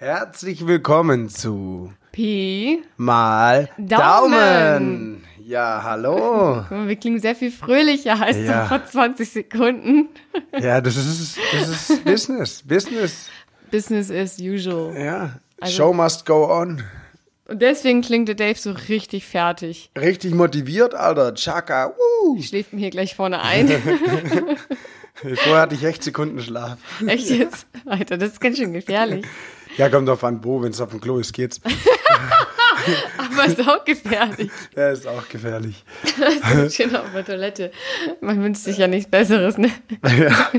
Herzlich willkommen zu Pi. Mal Daumen. Daumen. Ja, hallo. Wir klingen sehr viel fröhlicher als Ja. vor 20 Sekunden. Ja, das ist, das ist Business. Business. Business as usual. Ja. Also- Show must go on. Und deswegen klingt der Dave so richtig fertig. Richtig motiviert, Alter. Chaka. Woo. Schläft mir hier gleich vorne ein. Vorher hatte ich echt Sekunden Schlaf. Echt jetzt? Alter, das ist ganz schön gefährlich. Ja, kommt drauf an, wo. Wenn es auf dem Klo ist, geht's. Aber ist auch gefährlich. Ja, ist auch gefährlich. Schön auf der Toilette. Man wünscht sich ja nichts Besseres, ne? Ja.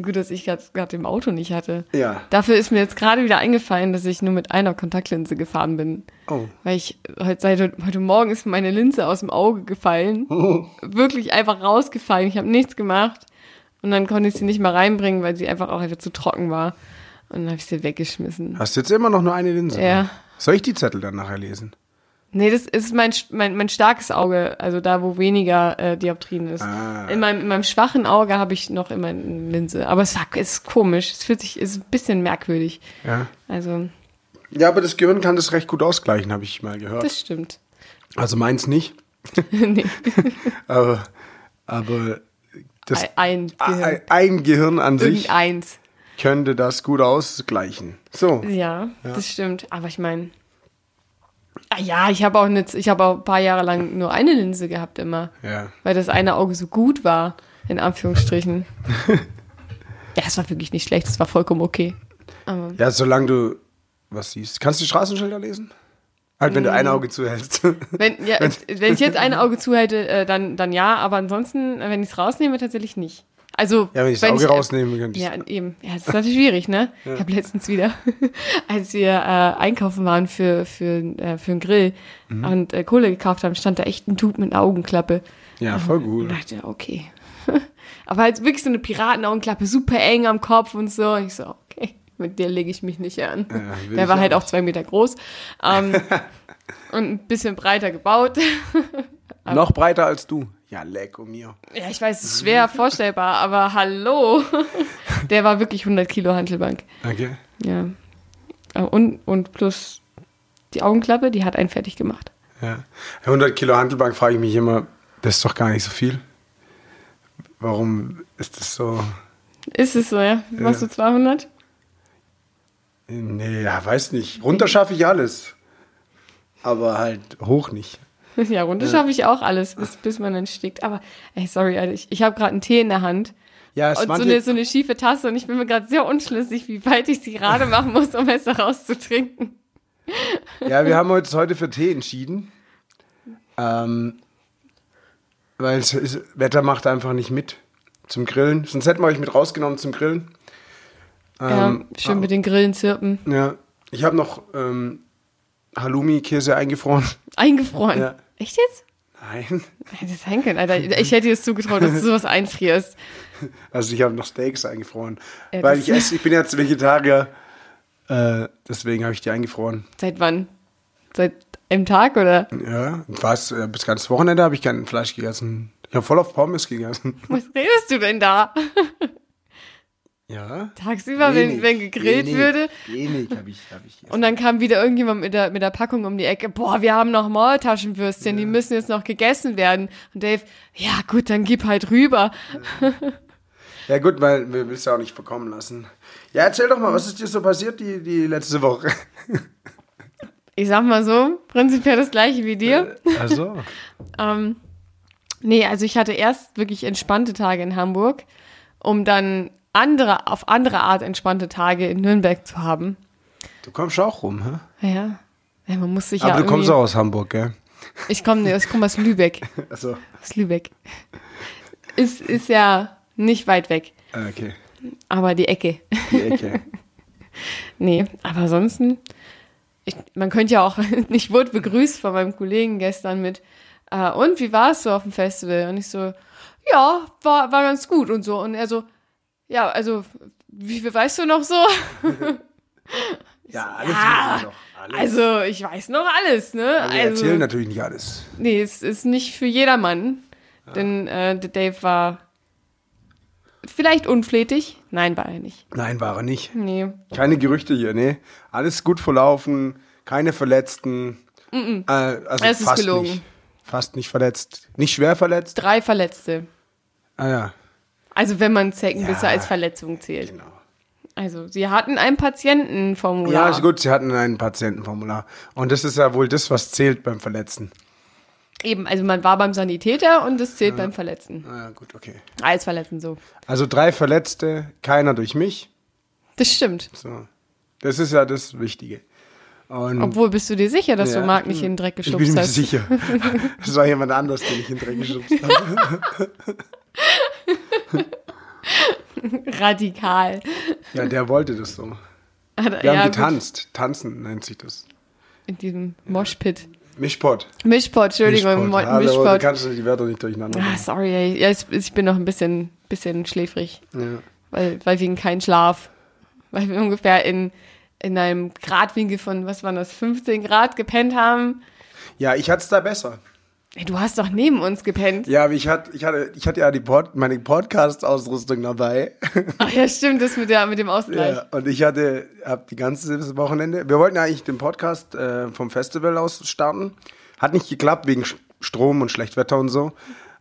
Gut, dass ich gerade im Auto nicht hatte. ja. Dafür ist mir jetzt gerade wieder eingefallen, dass ich nur mit einer Kontaktlinse gefahren bin. Oh. Weil ich heute, seit heute Morgen ist meine Linse aus dem Auge gefallen. Wirklich einfach rausgefallen. Ich habe nichts gemacht. Und dann konnte ich sie nicht mal reinbringen, weil sie einfach auch einfach zu trocken war. Und dann habe ich sie weggeschmissen. Hast du jetzt immer noch nur eine Linse? Ja. Soll ich die Zettel dann nachher lesen? Nee, das ist mein, mein, mein starkes Auge, also da, wo weniger äh, Dioptrien ist. Ah. In, meinem, in meinem schwachen Auge habe ich noch immer eine Linse. Aber es, war, es ist komisch. Es fühlt sich, es ist ein bisschen merkwürdig. Ja. Also, Ja, aber das Gehirn kann das recht gut ausgleichen, habe ich mal gehört. das stimmt. Also meins nicht. nee. Aber, aber das, Ein Gehirn. ein, Gehirn an sich Irgendeins. Könnte das gut ausgleichen. So. Ja, das stimmt. Aber ich meine, ah ja, ich habe auch, nicht, ich habe auch ein paar Jahre lang nur eine Linse gehabt immer, Ja. weil das eine Auge so gut war, in Anführungsstrichen. ja, es war wirklich nicht schlecht, es war vollkommen okay. Aber Ja, solange du was siehst. Kannst du Straßenschilder lesen? Halt, wenn du Mm. ein Auge zuhältst. wenn, ja, wenn ich jetzt ein Auge zuhälte, äh, dann, dann ja, aber ansonsten, wenn ich es rausnehme, tatsächlich nicht. Also, Ja, wenn ich das Auge äh, rausnehme, könnte ich Ja, eben. Ja, das ist natürlich schwierig, ne? Ich habe letztens wieder, als wir äh, einkaufen waren für, für, äh, für einen Grill Mhm. und äh, Kohle gekauft haben, stand da echt ein Dude mit einer Augenklappe. Ja, voll Und gut. dachte, okay. Aber halt wirklich so eine Piratenaugenklappe, super eng am Kopf und so. Ich so, okay, mit der lege ich mich nicht an. will Der ich war auch halt auch zwei Meter groß ähm, und ein bisschen breiter gebaut. Noch breiter als du. Ja, leck um mir. Ja, ich weiß, es ist schwer vorstellbar, aber hallo. Der war wirklich 100 Kilo Hantelbank. Okay. Ja. Und, und plus die Augenklappe, die hat einen fertig gemacht. Ja. 100 Kilo Handelbank frage ich mich immer, das ist doch gar nicht so viel. Warum ist das so? Ist es so, ja? Machst du 200? Nee, ja, weiß nicht. Runter schaffe ich alles. Aber halt hoch nicht. Ja, runter schaffe ich auch alles, bis, bis man dann stickt. Aber, ey, sorry, Alter, ich, ich habe gerade einen Tee in der Hand Ja, es und so eine, so eine schiefe Tasse und ich bin mir gerade sehr unschlüssig, wie weit ich sie gerade machen muss, um es daraus zu trinken. Ja, wir haben uns heute für Tee entschieden. Ähm, weil es ist, Wetter macht einfach nicht mit zum Grillen. Sonst hätten wir euch mit rausgenommen zum Grillen. ja, Ähm, schön mit den Grillen zirpen. Ja, ich habe noch ähm, Halloumi-Käse eingefroren. Eingefroren. Ja. Echt jetzt? Nein. Hätte das sein können, Alter. Ich hätte dir das zugetraut, dass du sowas einfrierst. Also ich habe noch Steaks eingefroren. Ja, weil ich esse, ich bin jetzt Vegetarier. Äh, deswegen habe ich die eingefroren. Seit wann? Seit einem Tag oder? Ja, was? Äh, bis ganz Wochenende habe ich kein Fleisch gegessen. Ich habe voll auf Pommes gegessen. Was redest du denn da? Ja. Tagsüber, wenn, wenn gegrillt wenig, würde. Wenig habe ich, hab ich. Und dann kam wieder irgendjemand mit der, mit der Packung um die Ecke. Boah, wir haben noch Maultaschenwürstchen, die müssen jetzt noch gegessen werden. Und Dave, ja gut, dann gib halt rüber. Ja gut, weil wir willst ja auch nicht verkommen lassen. Ja, erzähl doch mal, was ist dir so passiert die, die letzte Woche? Ich sag mal so, prinzipiell das gleiche wie dir. Also. Ähm, nee, also ich hatte erst wirklich entspannte Tage in Hamburg, um dann andere, auf andere Art entspannte Tage in Nürnberg zu haben. Du kommst auch rum, hä? Ja. ja man muss sich Aber ja du kommst auch aus Hamburg, gell? Ich komme ich komm aus Lübeck. Also. Aus Lübeck. Ist, ist ja nicht weit weg, ah, Okay. aber die Ecke. Die Ecke. Nee, aber ansonsten, ich, man könnte ja auch, ich wurde begrüßt von meinem Kollegen gestern mit, äh, und wie war es so auf dem Festival? Und ich so, ja, war, war ganz gut und so. Und er so, ja, also, wie viel weißt du noch so? ja, alles ja, doch. Alles. Also, ich weiß noch alles, ne? Wir also, erzählen natürlich nicht alles. nee, es ist nicht für jedermann, denn äh, Dave war vielleicht unflätig. Nein, war er nicht. Nein, war er nicht. Nee. Keine Gerüchte hier, nee. Alles gut verlaufen, keine Verletzten. Äh, also Es ist fast gelogen. nicht. Fast nicht verletzt. Nicht schwer verletzt? Drei Verletzte. Ah ja, Also wenn man Zeckenbisse Ja. als Verletzung zählt. genau. Also sie hatten ein Patientenformular. Ja, gut, sie hatten ein Patientenformular. Und das ist ja wohl das, was zählt beim Verletzen. Eben, also man war beim Sanitäter und das zählt beim Verletzten. Ah, ja, gut, okay. Als Verletzten so. Also drei Verletzte, keiner durch mich. Das stimmt. So. Das ist ja das Wichtige. Und Obwohl, bist du dir sicher, dass Ja, du Marc nicht in den Dreck ich geschubst bin mir hast? sicher. Das war jemand anders, den ich in den Dreck geschubst habe. Radikal. Ja, der wollte das so. Hat- Wir haben ja, getanzt. Tanzen nennt sich das. Gut, in diesem Moshpit. Mischpot. Mischpot, Entschuldigung, Mischpot. Hallo, du Mischpot. kannst die Wörter nicht durcheinander Ah, bringen. sorry, ey. Ja, ich, ich bin noch ein bisschen, bisschen schläfrig, Ja. weil, weil wegen kein Schlaf. Weil wir ungefähr in, in einem Gradwinkel von, was waren das, 15 Grad gepennt haben. ja, ich hatte es da besser. Du hast doch neben uns gepennt. Ja, aber ich hatte, ich hatte, ich hatte ja die Pod, meine Podcast-Ausrüstung dabei. Ach ja, stimmt, das mit, der, mit dem Ausgleich. Ja, und ich hatte, hab die ganze Wochenende, wir wollten ja eigentlich den Podcast äh, vom Festival aus starten. Hat nicht geklappt wegen Strom und Schlechtwetter und so.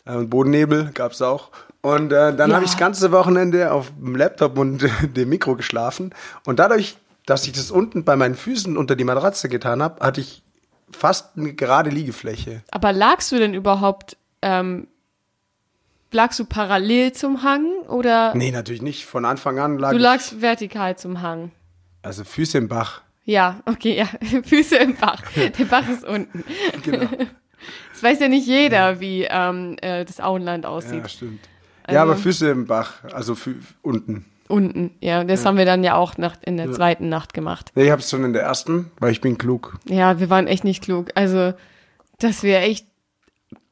Äh, und Bodennebel gab's auch. Und äh, dann Ja. habe ich das ganze Wochenende auf dem Laptop und dem Mikro geschlafen. Und dadurch, dass ich das unten bei meinen Füßen unter die Matratze getan habe, hatte ich fast eine gerade Liegefläche. Aber lagst du denn überhaupt, ähm, lagst du parallel zum Hang oder Nee, natürlich nicht. Von Anfang an lag du lagst vertikal zum Hang? also Füße im Bach. Ja, okay, ja. Füße im Bach. Der Bach ist unten. Genau. Das weiß ja nicht jeder, wie ähm, äh, das Auenland aussieht. Ja, stimmt. Ja, aber Also- Füße im Bach, also unten. Unten, ja. Das haben wir dann ja auch nach, in der zweiten Nacht gemacht. Nee, ich hab's schon in der ersten, weil ich bin klug. Ja, wir waren echt nicht klug. Also, dass wir echt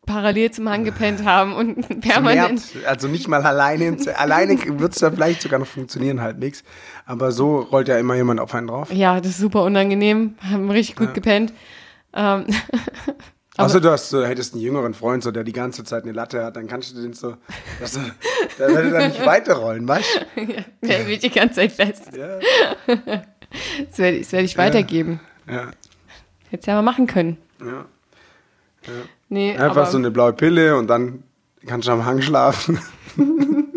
parallel zum Hang gepennt haben und permanent. Merkt, also nicht mal alleine. alleine wird's da vielleicht sogar noch funktionieren, halt nichts. Aber so rollt ja immer jemand auf einen drauf. Ja, das ist super unangenehm. Haben richtig gut gepennt. Ähm, Außer du hast, so, hättest einen jüngeren Freund, so, der die ganze Zeit eine Latte hat, dann kannst du den so, dass er, der würde dann nicht weiterrollen, weißt der hält die ganze Zeit fest. du? Ja. Das werde ich, werd ich weitergeben. ja. Hättest ja mal machen können. ja. Nee, Einfach so eine blaue Pille und dann kannst du am Hang schlafen.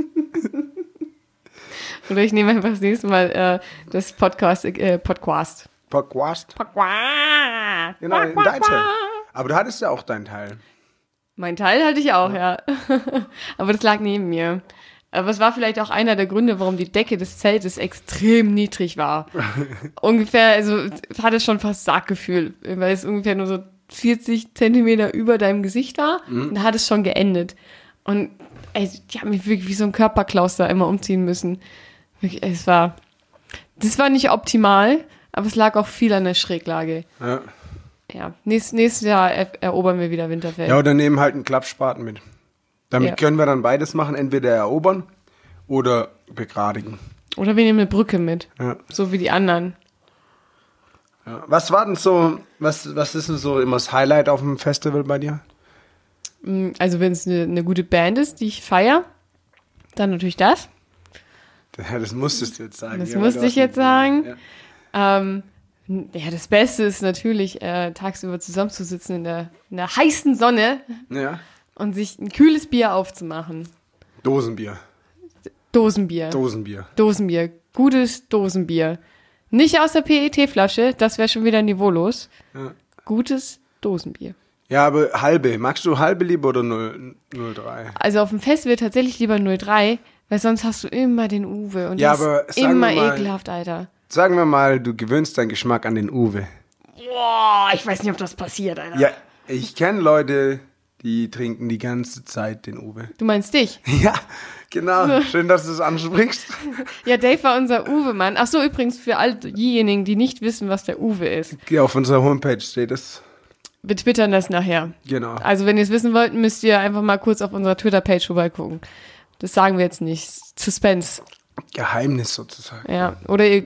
Oder ich nehme einfach das nächste Mal äh, das Podcast, äh, Podcast. Podcast. Podcast. Genau, in dein. Aber du hattest ja auch deinen Teil. Mein Teil hatte ich auch, ja. Aber das lag neben mir. Aber es war vielleicht auch einer der Gründe, warum die Decke des Zeltes extrem niedrig war. ungefähr, also hat es schon fast Sarggefühl, weil es ungefähr nur so 40 Zentimeter über deinem Gesicht war. Und da hat es schon geendet. Und ey, die haben mich wirklich wie so ein Körperklaus da immer umziehen müssen. Wirklich, es war, das war nicht optimal, aber es lag auch viel an der Schräglage. Ja. Ja, nächstes, nächstes Jahr er, erobern wir wieder Winterfell. Ja, oder nehmen halt einen Klappspaten mit. Damit Ja. können wir dann beides machen, entweder erobern oder begradigen. Oder wir nehmen eine Brücke mit. Ja. So wie die anderen. Ja. Was war denn so, was, was ist denn so immer das Highlight auf dem Festival bei dir? Mm, Also wenn es eine, eine gute Band ist, die ich feiere, dann natürlich das. Ja, das musstest du jetzt sagen. Das musste ich jetzt sagen. Ähm, ja, das Beste ist natürlich, äh, tagsüber zusammenzusitzen in der, in der heißen Sonne ja. und sich ein kühles Bier aufzumachen. Dosenbier. Dosenbier. Dosenbier. Dosenbier. Gutes Dosenbier. Nicht aus der PET-Flasche, das wäre schon wieder niveaulos. Ja. Gutes Dosenbier. Ja, aber halbe. Magst du halbe lieber oder 0, 03? Also auf dem Festival tatsächlich lieber 03, weil sonst hast du immer den Uwe und Ja, das aber ist immer mal- ekelhaft, Alter. Sagen wir mal, du gewöhnst deinen Geschmack an den Uwe. Boah, ich weiß nicht, ob das passiert, Alter. Ja, ich kenne Leute, die trinken die ganze Zeit den Uwe. Du meinst dich? Ja, genau. Schön, dass du es ansprichst. Ja, Dave war unser Uwe-Mann. Ach so, übrigens für all diejenigen, die nicht wissen, was der Uwe ist. Ja, auf unserer Homepage steht es. Wir twittern das nachher. Genau. Also, wenn ihr es wissen wollt, müsst ihr einfach mal kurz auf unserer Twitter-Page vorbeigucken. Das sagen wir jetzt nicht. Suspense. Geheimnis sozusagen. Ja. Oder ihr.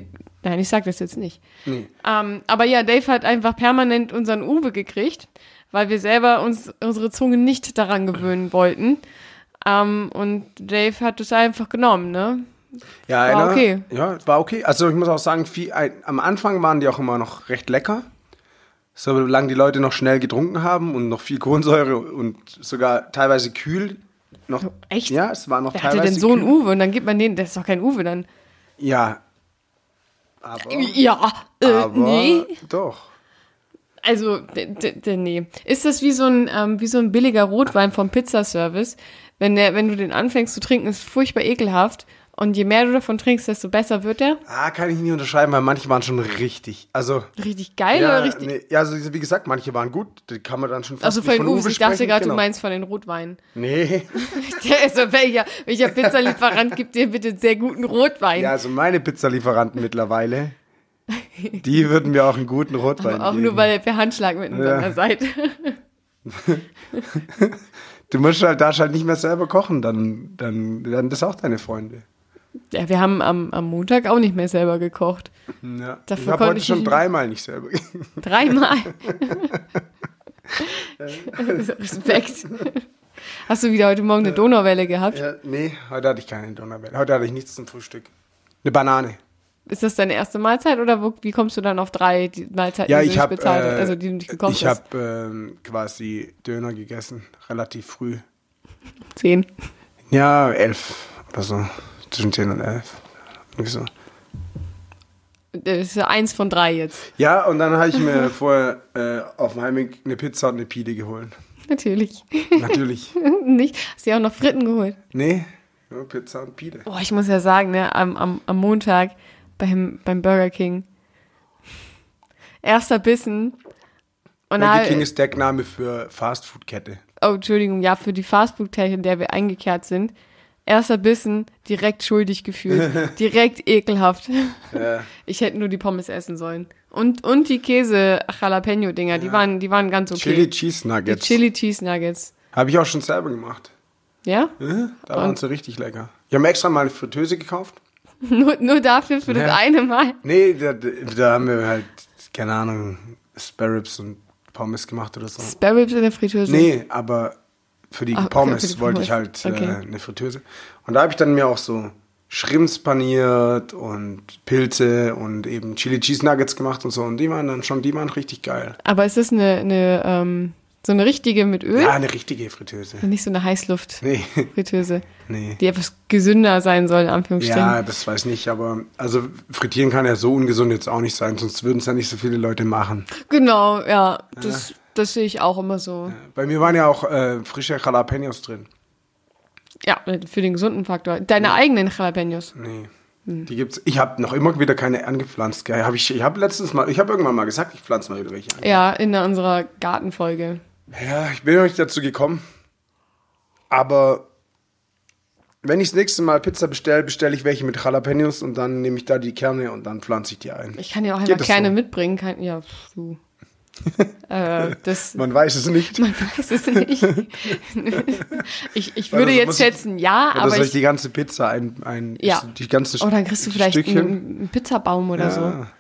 Nein, ich sag das jetzt nicht. Nee. Ähm, aber ja, Dave hat einfach permanent unseren Uwe gekriegt, weil wir selber uns unsere Zunge nicht daran gewöhnen wollten. Ähm, und Dave hat es einfach genommen, ne? Ja, War einer, okay. Ja, war okay. Also ich muss auch sagen, viel, ein, am Anfang waren die auch immer noch recht lecker. Solange die Leute noch schnell getrunken haben und noch viel Kohlensäure und sogar teilweise kühl. Noch, Echt? Ja, es war noch Wer hatte teilweise denn so einen kühl. Uwe? Und dann gibt man den, das ist doch kein Uwe dann. Ja. Aber, Ja, äh, aber nee. doch. Also, nee. Ist das wie so ein, ähm, wie so ein billiger Rotwein vom Pizzaservice? Wenn der, wenn du den anfängst zu trinken, ist furchtbar ekelhaft. Und je mehr du davon trinkst, desto besser wird der. Ah, kann ich nicht unterschreiben, weil manche waren schon richtig. Also, Richtig geil ja, oder richtig? nee, ja, also wie gesagt, manche waren gut. Die kann man dann schon fast Also von den Uwe, Uwe ich dachte gerade, genau. du meinst von den Rotweinen. Nee. Der ist so, welcher, welcher Pizzalieferant gibt dir bitte sehr guten Rotwein? Ja, also meine Pizzalieferanten mittlerweile, die würden mir auch einen guten Rotwein Aber auch geben. nur, weil ihr per Handschlag miteinander Ja. seid. Du musst halt, darfst halt nicht mehr selber kochen, dann, dann werden das auch deine Freunde. Ja, wir haben am, am Montag auch nicht mehr selber gekocht. Ja. Dafür ich habe heute ich schon dreimal nicht selber Dreimal. Respekt. Hast du wieder heute Morgen eine Donauwelle gehabt? ja, Nee, heute hatte ich keine Donnerwelle. Heute hatte ich nichts zum Frühstück. Eine Banane. Ist das deine erste Mahlzeit oder wo, wie kommst du dann auf drei Mahlzeiten, Ja, die ich nicht habe bezahlt äh, also die du nicht gekocht ich hast? habe ähm, quasi Döner gegessen, relativ früh. Zehn. Ja, elf oder so. Zwischen zehn und elf. Irgendwie so. Das ist ja eins von drei jetzt. Ja, und dann habe ich mir vorher äh, auf dem Heimweg eine Pizza und eine Pide geholt. Natürlich. Natürlich. nicht. Hast du dir auch noch Fritten geholt? Nee, nur Pizza und Pide. Boah, ich muss ja sagen, ne, am, am, am Montag beim, beim Burger King. Erster Bissen. Und Burger King ist Deckname für Fastfood-Kette. oh, Entschuldigung, ja, für die Fastfood-Kette, in der wir eingekehrt sind. Erster Bissen, direkt schuldig gefühlt. direkt ekelhaft. Ja. Ich hätte nur die Pommes essen sollen. Und, und die Käse-Jalapeno-Dinger, die, waren, die waren ganz okay. Chili Cheese die Nuggets. Chili Cheese Nuggets. Habe ich auch schon selber gemacht. Ja? Ja, da waren sie richtig lecker. Ich habe extra mal eine Fritteuse gekauft. Nur, nur dafür, für das Ja. eine Mal. Nee, da, da haben wir halt, keine Ahnung, Sparrows und Pommes gemacht oder so. Spare Ribs in der Fritteuse. Nee, aber für die okay, Pommes für die wollte ich halt äh, Okay. eine Fritteuse. Und da habe ich dann mir auch so Shrimps paniert und Pilze und eben Chili Cheese Nuggets gemacht und so. Und die waren dann schon, die waren richtig geil. Aber ist das eine, eine ähm, so eine richtige mit Öl? Ja, eine richtige Fritteuse. Nicht so eine Heißluft-Fritteuse, Nee, nee. die etwas gesünder sein soll, in Anführungsstrichen. Ja, das weiß nicht, aber also frittieren kann ja so ungesund jetzt auch nicht sein, sonst würden es ja nicht so viele Leute machen. Genau, ja. Das, das sehe ich auch immer so. Bei mir waren ja auch äh, frische Jalapenos drin. Ja, für den gesunden Faktor. Deine eigenen Jalapenos. Nee. Hm. Die gibt's. Ich habe noch immer wieder keine angepflanzt. gell. Hab ich ich habe letztens mal, ich habe irgendwann mal gesagt, ich pflanze mal wieder welche an. Ja, in unserer Gartenfolge. Ja, ich bin noch nicht dazu gekommen. Aber wenn ich das nächste Mal Pizza bestelle, bestelle ich welche mit Jalapenos und dann nehme ich da die Kerne und dann pflanze ich die ein. Ich kann ja auch Geht kleine so? mitbringen. Kann, ja, pff, du. äh, das, Man weiß es nicht. man weiß es nicht. ich, ich würde Oder jetzt schätzen, ja, aber soll ich die ganze Pizza ein, ein Ja. die ganze Oh, dann kriegst du vielleicht Stückchen? einen, Pizzabaum oder so. Ja,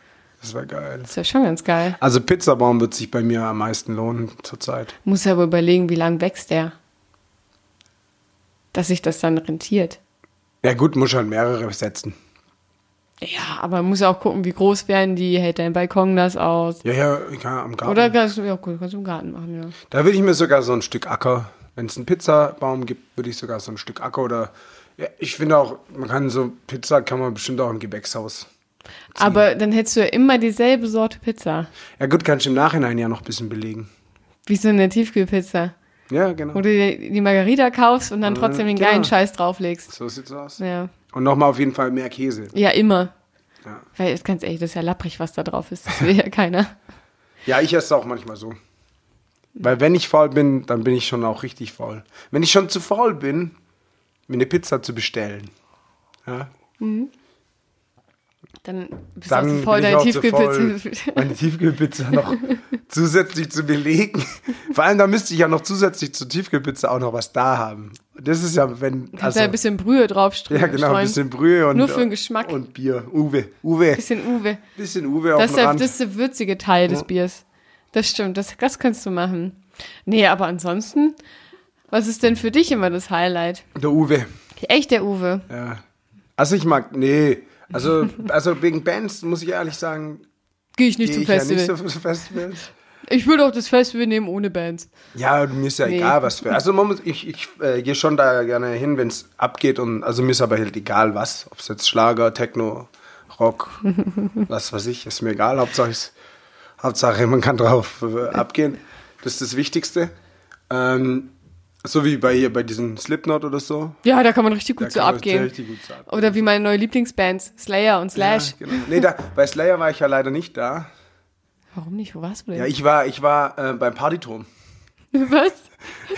das wäre geil. Das wäre schon ganz geil. Also Pizzabaum wird sich bei mir am meisten lohnen zurzeit. Muss ja wohl überlegen, wie lang wächst der. Dass sich das dann rentiert. Ja gut, muss halt mehrere setzen. Ja, aber man muss ja auch gucken, wie groß werden die, hält dein Balkon das aus. Ja, ja, kann am Garten. Oder kannst du, ja, cool, kannst du im Garten machen, ja. Da würde ich mir sogar so ein Stück Acker, wenn es einen Pizzabaum gibt, würde ich sogar so ein Stück Acker oder ja, ich finde auch, man kann so Pizza kann man bestimmt auch im Gewächshaus. Aber dann hättest du ja immer dieselbe Sorte Pizza. Ja gut, kannst du im Nachhinein ja noch ein bisschen belegen. Wie so eine Tiefkühlpizza. Ja, genau. Wo du die die Margarita kaufst und dann trotzdem den genau. geilen Scheiß drauflegst. So sieht's aus. Ja. Und nochmal auf jeden Fall mehr Käse. Ja, immer. Ja. Weil, ganz ehrlich, das ist ja lapprig, was da drauf ist. Das will ja keiner. Ja, ich esse auch manchmal so. Weil wenn ich faul bin, dann bin ich schon auch richtig faul. Wenn ich schon zu faul bin, mir eine Pizza zu bestellen, ja, Dann bist dann du voll deine Tiefkühlpizza. meine Tiefkühlpizza noch zusätzlich zu belegen. Vor allem, da müsste ich ja noch zusätzlich zur Tiefkühlpizza auch noch was da haben. Das ist ja, wenn, Kannst also, da ein bisschen Brühe draufstreuen. ja genau, ein bisschen Brühe und Nur für den Geschmack. und Bier. Uwe, Uwe, bisschen Uwe. bisschen Uwe auf Das ist, Rand. das ist der würzige Teil des Biers. Das stimmt, das, das kannst du machen. Nee, aber ansonsten Was ist denn für dich immer das Highlight? Der Uwe. Echt der Uwe. Ja. Also ich mag, nee. Also, also wegen Bands muss ich ehrlich sagen, Gehe ich nicht gehe zum ich ja nicht Festival. für Festivals. Ich würde auch das Festival nehmen ohne Bands. Ja, mir ist ja Nee. egal, was für. Also ich, ich äh, gehe schon da gerne hin, wenn es abgeht und also mir ist aber halt egal was. Ob es jetzt Schlager, Techno, Rock, was weiß ich, ist mir egal. Hauptsache, Hauptsache man kann drauf äh, abgehen. Das ist das Wichtigste. Ähm, so wie bei hier bei diesem Slipknot oder so. Ja, da kann man richtig gut so abgehen. richtig gut so abgehen. Oder wie meine neue Lieblingsbands, Slayer und Slash. Ja, genau. Nee, da, bei Slayer war ich ja leider nicht da. Warum nicht? Wo warst du denn? Ja, ich war, ich war äh, beim Partyturm. Was?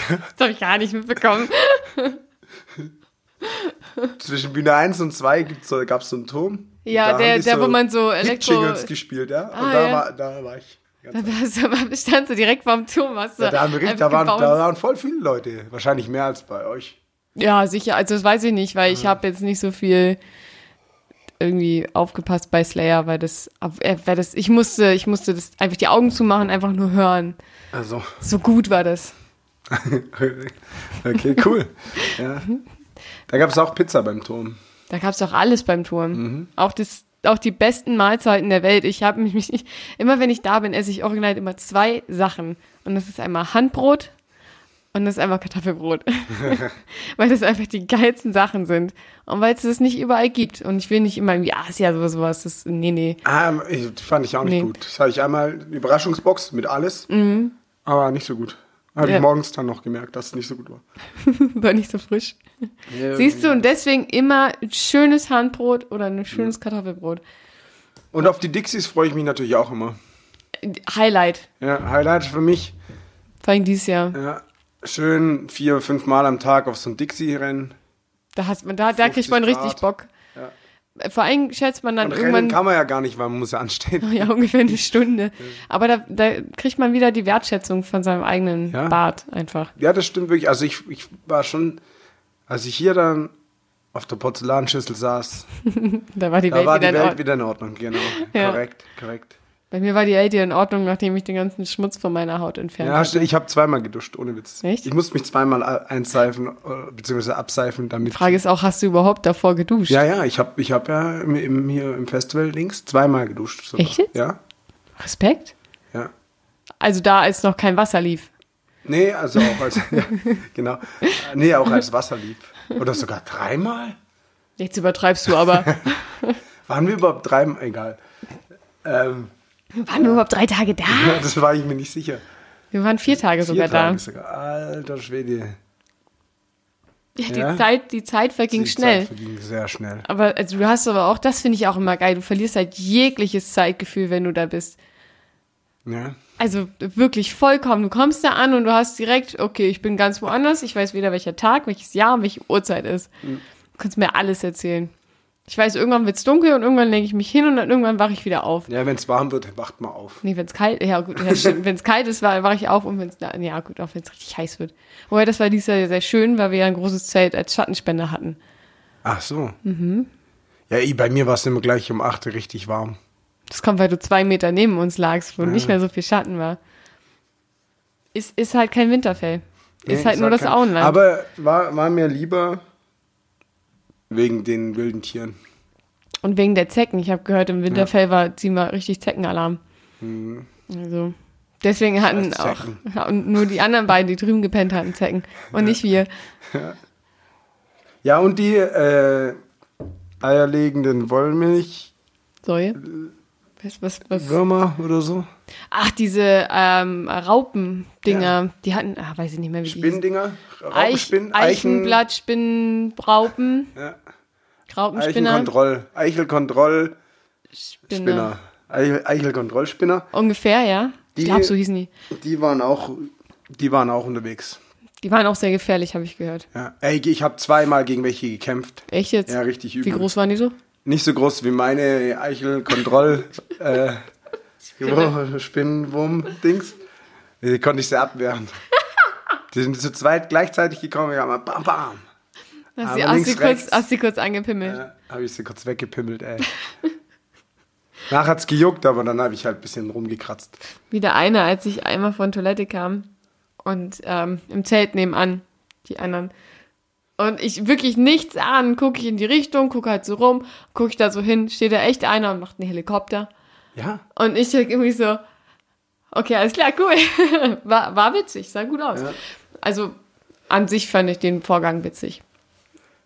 Das habe ich gar nicht mitbekommen. Zwischen Bühne 1 und 2 gibt's so, gab es so einen Turm. Ja, Und der- der, wo man so Elektro- Hit-Jingles gespielt, ja. Und Ah, da, ja. war, da war ich. Da standst du direkt vorm Turm. Hast ja, da, haben wir da, waren, da waren voll viele Leute. Wahrscheinlich mehr als bei euch. Ja, sicher. Also das weiß ich nicht, weil ich habe jetzt nicht so viel irgendwie aufgepasst bei Slayer, weil das, äh, weil das, ich musste, ich musste das einfach die Augen zumachen, einfach nur hören. Also, So gut war das. okay, cool. ja. Da gab es auch Pizza beim Turm. Da gab's doch alles beim Turm. Mhm. Auch das, auch die besten Mahlzeiten der Welt. Ich habe mich nicht, immer wenn ich da bin, esse ich original immer zwei Sachen. Und das ist einmal Handbrot und das ist einmal Kartoffelbrot. weil das einfach die geilsten Sachen sind. Und weil es das nicht überall gibt. Und ich will nicht immer irgendwie Asia oder sowas. Das, nee, nee. Ah, fand ich auch nicht Nee. gut. Das hatte ich einmal eine Überraschungsbox mit alles. Aber nicht so gut. Habe Ja. ich morgens dann noch gemerkt, dass es nicht so gut war. War nicht so frisch. Siehst du, und deswegen immer ein schönes Handbrot oder ein schönes Kartoffelbrot. Und auf die Dixies freue ich mich natürlich auch immer. Highlight. Ja, Highlight für mich. Vor allem dieses Jahr. Ja, schön vier, fünf Mal am Tag auf so ein Dixie-Rennen. Da, hast man, da, da kriegt man 50 richtig Grad. Bock. Vor allem schätzt man dann Und Rennen irgendwann kann man ja gar nicht, weil man muss ja anstehen. ja, ungefähr eine Stunde. Aber da, da kriegt man wieder die Wertschätzung von seinem eigenen Ja. Bart einfach. Ja, das stimmt wirklich. Also ich, ich war schon, als ich hier dann auf der Porzellanschüssel saß, Da war die da Welt war wieder die in Welt Ordnung. wieder in Ordnung. Genau, Ja. korrekt, korrekt. Bei mir war die wieder in Ordnung, nachdem ich den ganzen Schmutz von meiner Haut entfernt Ja, hatte. stimmt, ich habe zweimal geduscht, ohne Witz. Echt? Ich musste mich zweimal einseifen, äh, beziehungsweise abseifen, damit... Die Frage ist auch, hast du überhaupt davor geduscht? ja, ja, ich habe ich hab ja im, im, hier im Festival links zweimal geduscht. sogar. Echt jetzt? Ja, Respekt? ja. Also da, als noch kein Wasser lief. Nee, also auch als, ja, genau. Äh, Nee, auch als Wasser lief. Oder sogar dreimal? Jetzt übertreibst du aber. Waren wir überhaupt dreimal? Egal. Ähm, Waren wir überhaupt drei Tage da? ja, das war ich mir nicht sicher. Wir waren vier Tage Vier sogar Tage da. sogar. Alter Schwede. Ja, die, Ja? Zeit, die Zeit verging Die schnell. Zeit verging sehr schnell. Aber also du hast aber auch, das finde ich auch immer geil, du verlierst halt jegliches Zeitgefühl, wenn du da bist. Ja. Also wirklich vollkommen. Du kommst da an und du hast direkt, okay, ich bin ganz woanders, ich weiß weder welcher Tag, welches Jahr und welche Uhrzeit ist. Mhm. Du kannst mir alles erzählen. Ich weiß, irgendwann wird's dunkel und irgendwann lege ich mich hin und dann irgendwann wache ich wieder auf. Ja, wenn es warm wird, wacht mal auf. Nee, wenn's kalt, ja gut, ja, kalt ist, wa- wache ich auf und wenn's, ja gut, auch wenn's richtig heiß wird. Wobei, das war dieses Jahr sehr schön, weil wir ja ein großes Zelt als Schattenspender hatten. Ach so. Mhm. Ja, bei mir war es immer gleich um 8 Uhr richtig warm. Das kommt, weil du zwei Meter neben uns lagst, wo nicht mehr so viel Schatten war. Ist, ist halt kein Winterfell. Ist Nee, halt nur sag das kein- Auenland. Aber war, war mir lieber wegen den wilden Tieren. Und wegen der Zecken. Ich habe gehört, im Winterfell war ziemlich richtig Zeckenalarm. Also, deswegen hatten Mhm. Auch nur die anderen beiden, die drüben gepennt hatten, Zecken. Und nicht wir. Ja, und die äh, eierlegenden Wollmilchwürmer Säue. Was, was, was? oder so. Ach, diese ähm, Raupendinger, die hatten, ah, weiß ich nicht mehr, wie. Spindinger, Eich, Raupenspinnen, Eichenblatt, Spinnen, Raupen, Ja. Raupenspinner, Eichenkontroll, Eichelkontroll, Spinner. Spinner. Eichel, Eichelkontrollspinner. Ungefähr, ja. Ich Die- glaube, so hießen die. Die waren auch, die waren auch unterwegs. Die waren auch sehr gefährlich, habe ich gehört. Ja. Ey, ich habe zweimal gegen welche gekämpft. Echt jetzt? Ja, richtig übel. Wie groß waren die so? Nicht so groß wie meine Eichelkontroll äh, Spinnenwurm-Dings. Die konnte ich sehr abwehren. Die sind zu zweit gleichzeitig gekommen, wir haben mal bam bam. Hast Aber sie, hast, links, sie kurz, hast sie kurz angepimmelt. Ja, habe ich sie kurz weggepimmelt, ey. Nach hat's gejuckt, aber dann habe ich halt ein bisschen rumgekratzt. Wie der eine, als ich einmal von Toilette kam und ähm, im Zelt nebenan, die anderen. Und ich wirklich nichts an, gucke ich in die Richtung, gucke halt so rum, gucke ich da so hin, steht da echt einer und macht einen Helikopter. Ja. Und ich denke irgendwie so, okay, alles klar, cool. War, war witzig, sah gut aus. Ja. Also an sich fand ich den Vorgang witzig.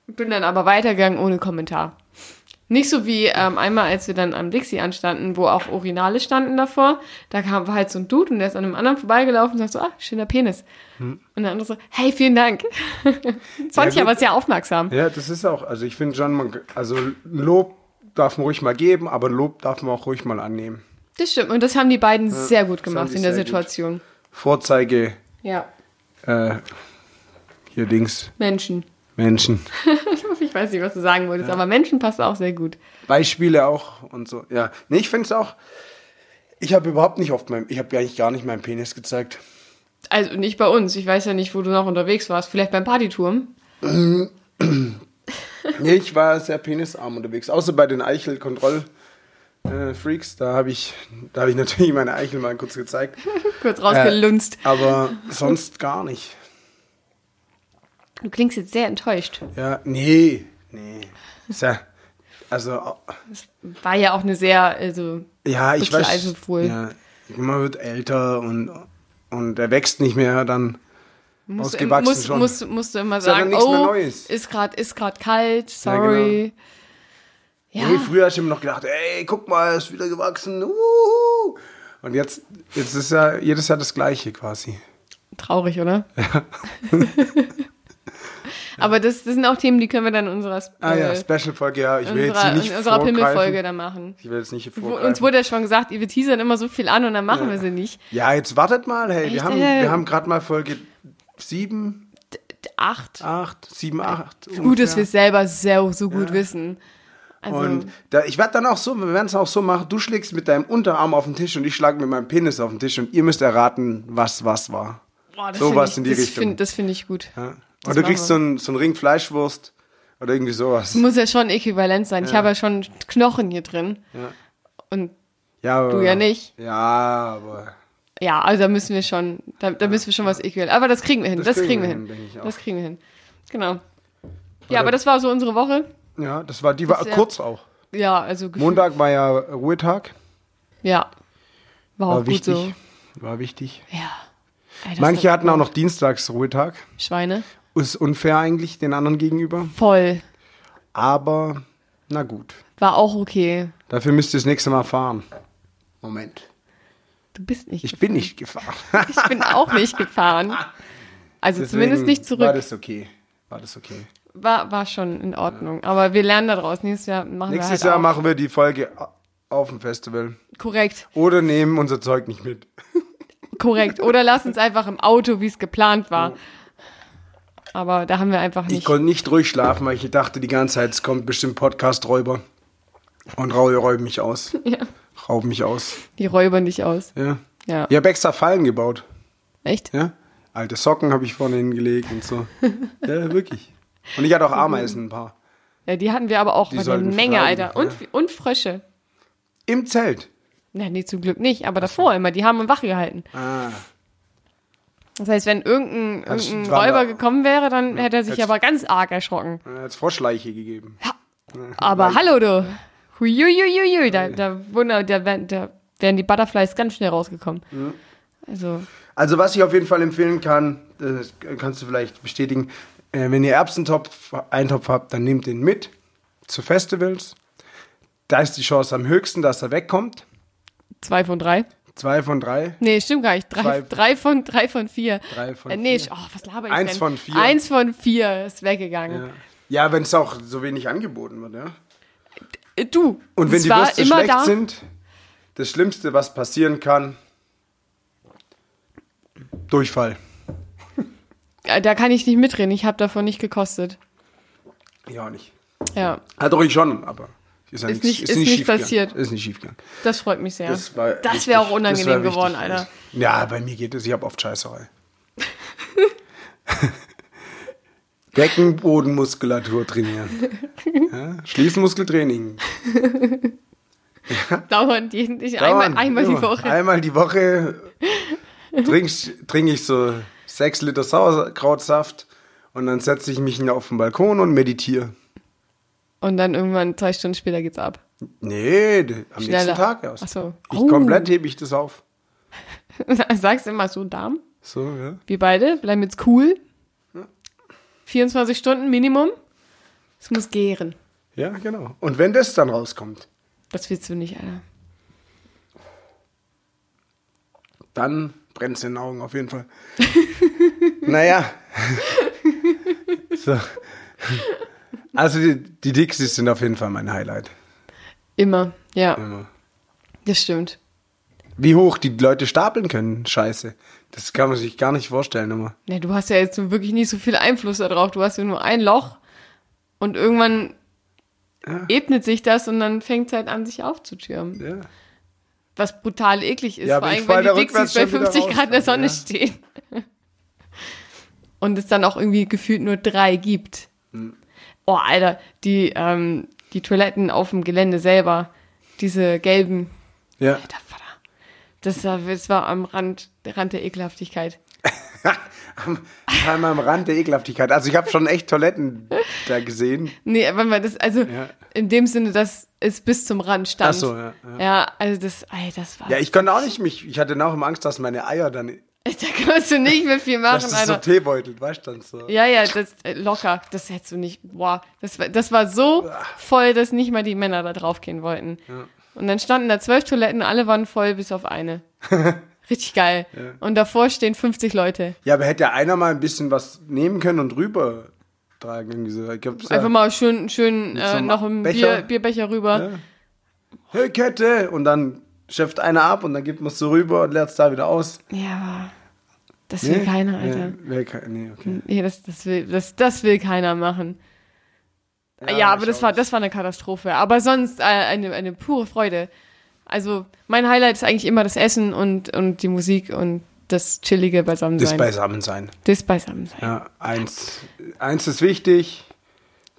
Bin dann aber weitergegangen ohne Kommentar. Nicht so wie ähm, einmal, als wir dann am Dixie anstanden, wo auch Urinale standen davor. Da kam war halt so ein Dude und der ist an einem anderen vorbeigelaufen und sagt so, ah, schöner Penis. Und der andere so, hey, vielen Dank. das fand ich gut. aber sehr aufmerksam. Ja, das ist auch, also ich finde schon, man, also Lob darf man ruhig mal geben, aber Lob darf man auch ruhig mal annehmen. Das stimmt. Und das haben die beiden sehr gut gemacht in der sehr gut. Situation. Vorzeige, Ja. äh, hier Dings, Menschen. Menschen. Ich weiß nicht, was du sagen wolltest, aber Menschen passt auch sehr gut. Beispiele auch und so. Ja, nee, ich finde es auch, ich habe überhaupt nicht oft mein, ich habe ja eigentlich gar nicht meinen Penis gezeigt. Also nicht bei uns. Ich weiß ja nicht, wo du noch unterwegs warst. Vielleicht beim Partyturm. Nee, ich war sehr penisarm unterwegs, außer bei den Eichel-Kontroll-Freaks. Da habe ich, da habe ich natürlich meine Eichel mal kurz gezeigt. Kurz rausgelunzt. Äh, aber sonst gar nicht. Du klingst jetzt sehr enttäuscht. Ja, nee, nee. Ja, also, War ja auch eine sehr, also, ja, ich weiß. Ja, man wird älter und, und er wächst nicht mehr, dann musst, ausgewachsen musst, schon. musst, musst du immer Ist ja sagen, mehr oh, ist gerade ist grad kalt, sorry. Ja, Nee, früher hast du immer noch gedacht, ey, guck mal, ist wieder gewachsen. Uhuhu. Und jetzt, jetzt ist ja jedes Jahr das Gleiche quasi. traurig, oder? Aber das, das sind auch Themen, die können wir dann in unserer, Ah ja, äh, Special-Folge, ja. Ich will unserer, jetzt nicht in unserer. Pimmelfolge dann machen. Ich will jetzt nicht vorgreifen. uns wurde ja schon gesagt, wir teasern immer so viel an und dann machen wir sie nicht. ja, jetzt wartet mal, hey, wir Echt, haben, ey? wir haben gerade mal Folge 7, Acht. 8, 7, 8. Gut, dass wir es selber sehr, so gut wissen. Also, Und da, ich werde dann auch so, wir werden es auch so machen, du schlägst mit deinem Unterarm auf den Tisch und ich schlage mit meinem Penis auf den Tisch und ihr müsst erraten, was was war. boah, das sowas find in ich, die das Richtung. Find, das finde ich gut. Ja. Das Und du kriegst so einen so einen Ring Fleischwurst oder irgendwie sowas. Muss ja schon äquivalent sein. Ich habe ja schon Knochen hier drin. Und Ja, aber, du ja nicht. Ja, aber Ja, also da müssen wir schon, da, da müssen wir schon was äquivalent. Aber das kriegen wir hin. Das, kriegen wir hin. denke ich auch. Das kriegen wir hin. Genau. Ja, aber das war so unsere Woche. Ja, das war, die war Das ja- kurz auch. Ja, also gefühlt- Montag war ja Ruhetag, Ja. War auch war gut wichtig. so. War wichtig. Ja. Ey, das Manche hat- hatten auch noch Dienstags Ruhetag. Schweine. Ist unfair eigentlich den anderen gegenüber. Voll. Aber na gut. War auch okay. Dafür müsst ihr das nächste Mal fahren. Moment. Du bist nicht. Ich bin nicht gefahren. Ich bin auch nicht gefahren. Also Deswegen zumindest nicht War zurück. das okay. War das okay. War, war schon in Ordnung. Aber wir lernen daraus. Nächstes Jahr machen Nächstes wir halt Jahr auch. machen wir die Folge auf dem Festival. Korrekt, Oder nehmen unser Zeug nicht mit. korrekt. Oder lass uns einfach im Auto, wie es geplant war. Aber da haben wir einfach Ich nicht. konnte nicht ruhig schlafen, weil ich dachte die ganze Zeit, es kommt bestimmt Podcast-Räuber. Und räuben mich aus. Ja. Rauben mich aus. Die räubern dich aus. Ja. Ja. Ich habe extra Fallen gebaut. Echt? Ja. Alte Socken habe ich vorne hingelegt und so. ja, wirklich. Und ich hatte auch Ameisen ein paar. Ja, die hatten wir aber auch Die eine Menge, vertreiben, Alter. Und, und Frösche. Im Zelt. Na, nee, zum Glück nicht. Aber davor immer. Die haben uns wach gehalten. Ah. Das heißt, wenn irgendein, irgendein Räuber gekommen wäre, dann hätte er sich aber ganz arg erschrocken. Dann hat es Froschleiche gegeben. Aber hallo du. Huiuiuiui, da, da, wunder, da, wären- da wären die Butterflies ganz schnell rausgekommen. Also, Also was ich auf jeden Fall empfehlen kann, das kannst du vielleicht bestätigen, äh, wenn ihr Erbsentopf, Eintopf habt, dann nehmt den mit zu Festivals. Da ist die Chance am höchsten, dass er wegkommt. zwei von drei. Zwei von drei. Nee, stimmt gar nicht. Drei, Zwei- drei, von, drei von vier. Drei von äh, nee, vier. oh, was laber ich Eins denn? von vier. Eins von vier ist weggegangen. Ja, wenn es auch so wenig angeboten wird, ja. Äh, Du, Und wenn die Würste schlecht da. sind, das Schlimmste, was passieren kann, Durchfall. Äh, Da kann ich nicht mitreden. Ich habe davon nicht gekostet. Ja, auch nicht. Ja, Hat doch ich schon, aber ist, ja Ist nicht- ist nicht schiefgegangen. passiert. Ist nicht schiefgegangen. das freut mich sehr. Das, Das wäre auch unangenehm geworden, Alter. Ja, bei mir geht es. Ich habe oft Scheißerei. Beckenbodenmuskulatur trainieren. Ja, Schließmuskeltraining. Dauernd jeden, ich, einmal, Dauernd, einmal die immer. Woche. Einmal die Woche trinke trink ich so sechs Liter Sauerkrautsaft Und dann setze ich mich auf den Balkon und meditiere. Und dann irgendwann zwei Stunden später geht's ab. Nee, am Schneller. nächsten Tag erst. Ach so. Ich Oh. komplett hebe ich das auf. Sagst immer so, Darm. So, ja. Wir beide bleiben jetzt cool. 24 Stunden Minimum. Es muss gären. Ja, genau. Und wenn das dann rauskommt, Das willst du nicht, Alter. dann brennt es in den Augen auf jeden Fall. naja. so. Also die, die Dixies sind auf jeden Fall mein Highlight. Immer, ja, Immer. das stimmt. Wie hoch die Leute stapeln können, scheiße. Das kann man sich gar nicht vorstellen immer. Ja, du hast ja jetzt wirklich nicht so viel Einfluss darauf. Du hast ja nur ein Loch und irgendwann ebnet sich das und dann fängt es halt an, sich aufzutürmen. Ja. Was brutal eklig ist, Ja, vor allem, wenn die Dixies bei schon wieder 50 Grad in der Sonne ja. stehen. Und es dann auch irgendwie gefühlt nur drei gibt. Oh, Alter, die, ähm, die Toiletten auf dem Gelände selber, diese gelben, Ja. Alter Vater. Das war, das war am Rand, der Rand der Ekelhaftigkeit. am, einmal am Rand der Ekelhaftigkeit. Also ich habe schon echt Toiletten da gesehen. Nee, wenn man das, also Ja. in dem Sinne, dass es bis zum Rand stand. Ach so, ja, ja. Ja, also das, ey, das war. Ja, ich konnte auch nicht mich. Ich hatte auch immer Angst, dass meine Eier dann. da kannst du nicht mehr viel machen, das so Alter. Teebeutelt, weißt du dann so. Ja, ja, das äh, locker. Das hättest du nicht. Boah, das war, das war so voll, dass nicht mal die Männer da drauf gehen wollten. Und dann standen da zwölf Toiletten, alle waren voll bis auf eine. Richtig geil. Und davor stehen 50 Leute. Ja, aber hätte ja einer mal ein bisschen was nehmen können und rüber tragen. Irgendwie so. Ich glaub's ja. Einfach mal schön, schön so äh, einem noch ein Becher. Bier, Bierbecher rüber. Ja. Hey, Kette! Und dann schöpft einer ab und dann gibt man es so rüber und leert es da wieder aus. Ja, aber das will keiner, Alter. Nee, will ke- nee, okay. Nee, das, das, will, das, das will keiner machen. Ja, aber ich das war, das war eine Katastrophe. Aber sonst äh, eine, eine pure Freude. Also mein Highlight ist eigentlich immer das Essen und, und die Musik und das chillige Beisammensein. Das Beisammensein. das Beisammensein. Ja, eins, eins ist wichtig,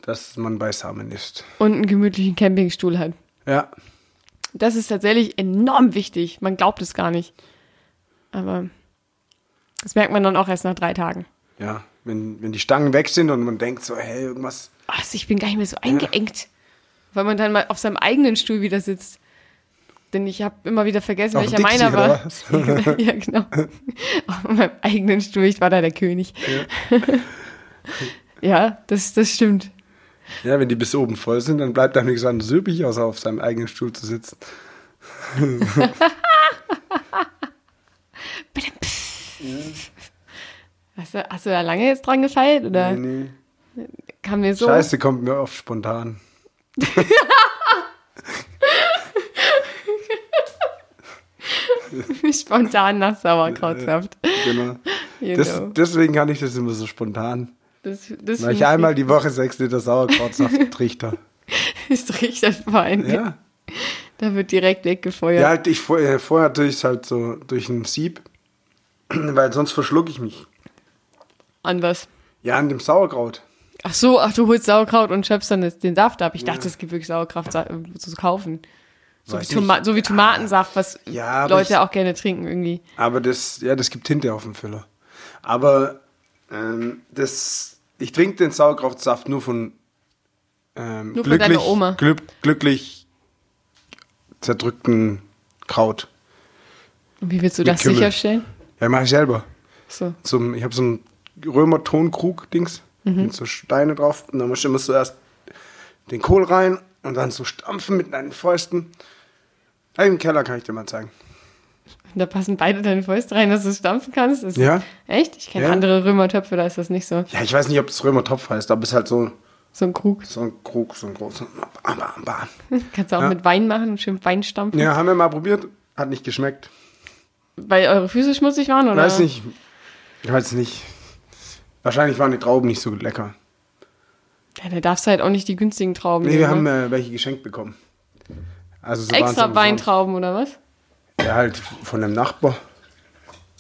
dass man beisammen ist. Und einen gemütlichen Campingstuhl hat. Ja, Das ist tatsächlich enorm wichtig. Man glaubt es gar nicht. Aber das merkt man dann auch erst nach drei Tagen. ja. Wenn, wenn die Stangen weg sind und man denkt so, hey, irgendwas. Was, ich bin gar nicht mehr so eingeengt. Weil man dann mal auf seinem eigenen Stuhl wieder sitzt. Denn ich habe immer wieder vergessen, Auf welcher Dixie, meiner war. ja, genau. Auf meinem eigenen Stuhl, ich war da der König. Ja, das, das stimmt. Ja, wenn die bis oben voll sind, dann bleibt einem nichts anderes übrig, außer auf seinem eigenen Stuhl zu sitzen. Hast du, hast du da lange jetzt dran gefeilt? Oder Nee, nee. kam mir so? Scheiße kommt mir oft spontan. Spontan nach Sauerkrautsaft. Genau. You Das, know. deswegen kann ich das immer so spontan. Das, das Weil ich einmal die Woche sechs Liter Sauerkrautsaft trichter. ist richtig fein. Ja. Da wird direkt weggefeuert. Ja, halt ich vor- äh, vorher tue ich es halt so durch ein Sieb, weil sonst verschlucke ich mich. An was? Ja, an dem Sauerkraut. Ach so, ach, du holst Sauerkraut und schöpfst dann den Saft ab. Ich dachte, es gibt wirklich Sauerkraut sa- äh, zu kaufen. So wie, Toma so wie Tomatensaft, was Ja, Leute ich- auch gerne trinken irgendwie. Aber das, ja, das gibt Tinte auf dem Füller. Aber ähm, das, ich trinke den Sauerkrautsaft nur von ähm, Nur von glücklich, deiner Oma. Glück, glücklich zerdrückten Kraut. Und wie willst du das Kümmel. sicherstellen? Ja, mache ich selber. So. Zum, ich habe so einen Römer-Tonkrug-Dings mit so Steine drauf. Und dann musst du immer zuerst den Kohl rein und dann so stampfen mit deinen Fäusten. Im Keller kann ich dir mal zeigen. Da passen beide deine Fäuste rein, dass du es stampfen kannst. Das Ja. Echt? Ich kenne Ja. andere Römertöpfe, da ist das nicht so. Ja, ich weiß nicht, ob es Römertopf heißt, aber es ist halt so, So ein Krug. so ein Krug, so ein großer. Bam, bam, bam. Kannst du auch Ja. mit Wein machen und schön Wein stampfen. Ja, haben wir mal probiert. Hat nicht geschmeckt. Weil eure Füße schmutzig waren, oder? Weiß nicht. Ich weiß nicht. Wahrscheinlich waren die Trauben nicht so lecker. Ja, da darfst du halt auch nicht die günstigen Trauben Nee, wir nehmen, haben ne? äh, welche geschenkt bekommen. Also so Extra. Weintrauben, oder was? Ja, halt von dem Nachbar.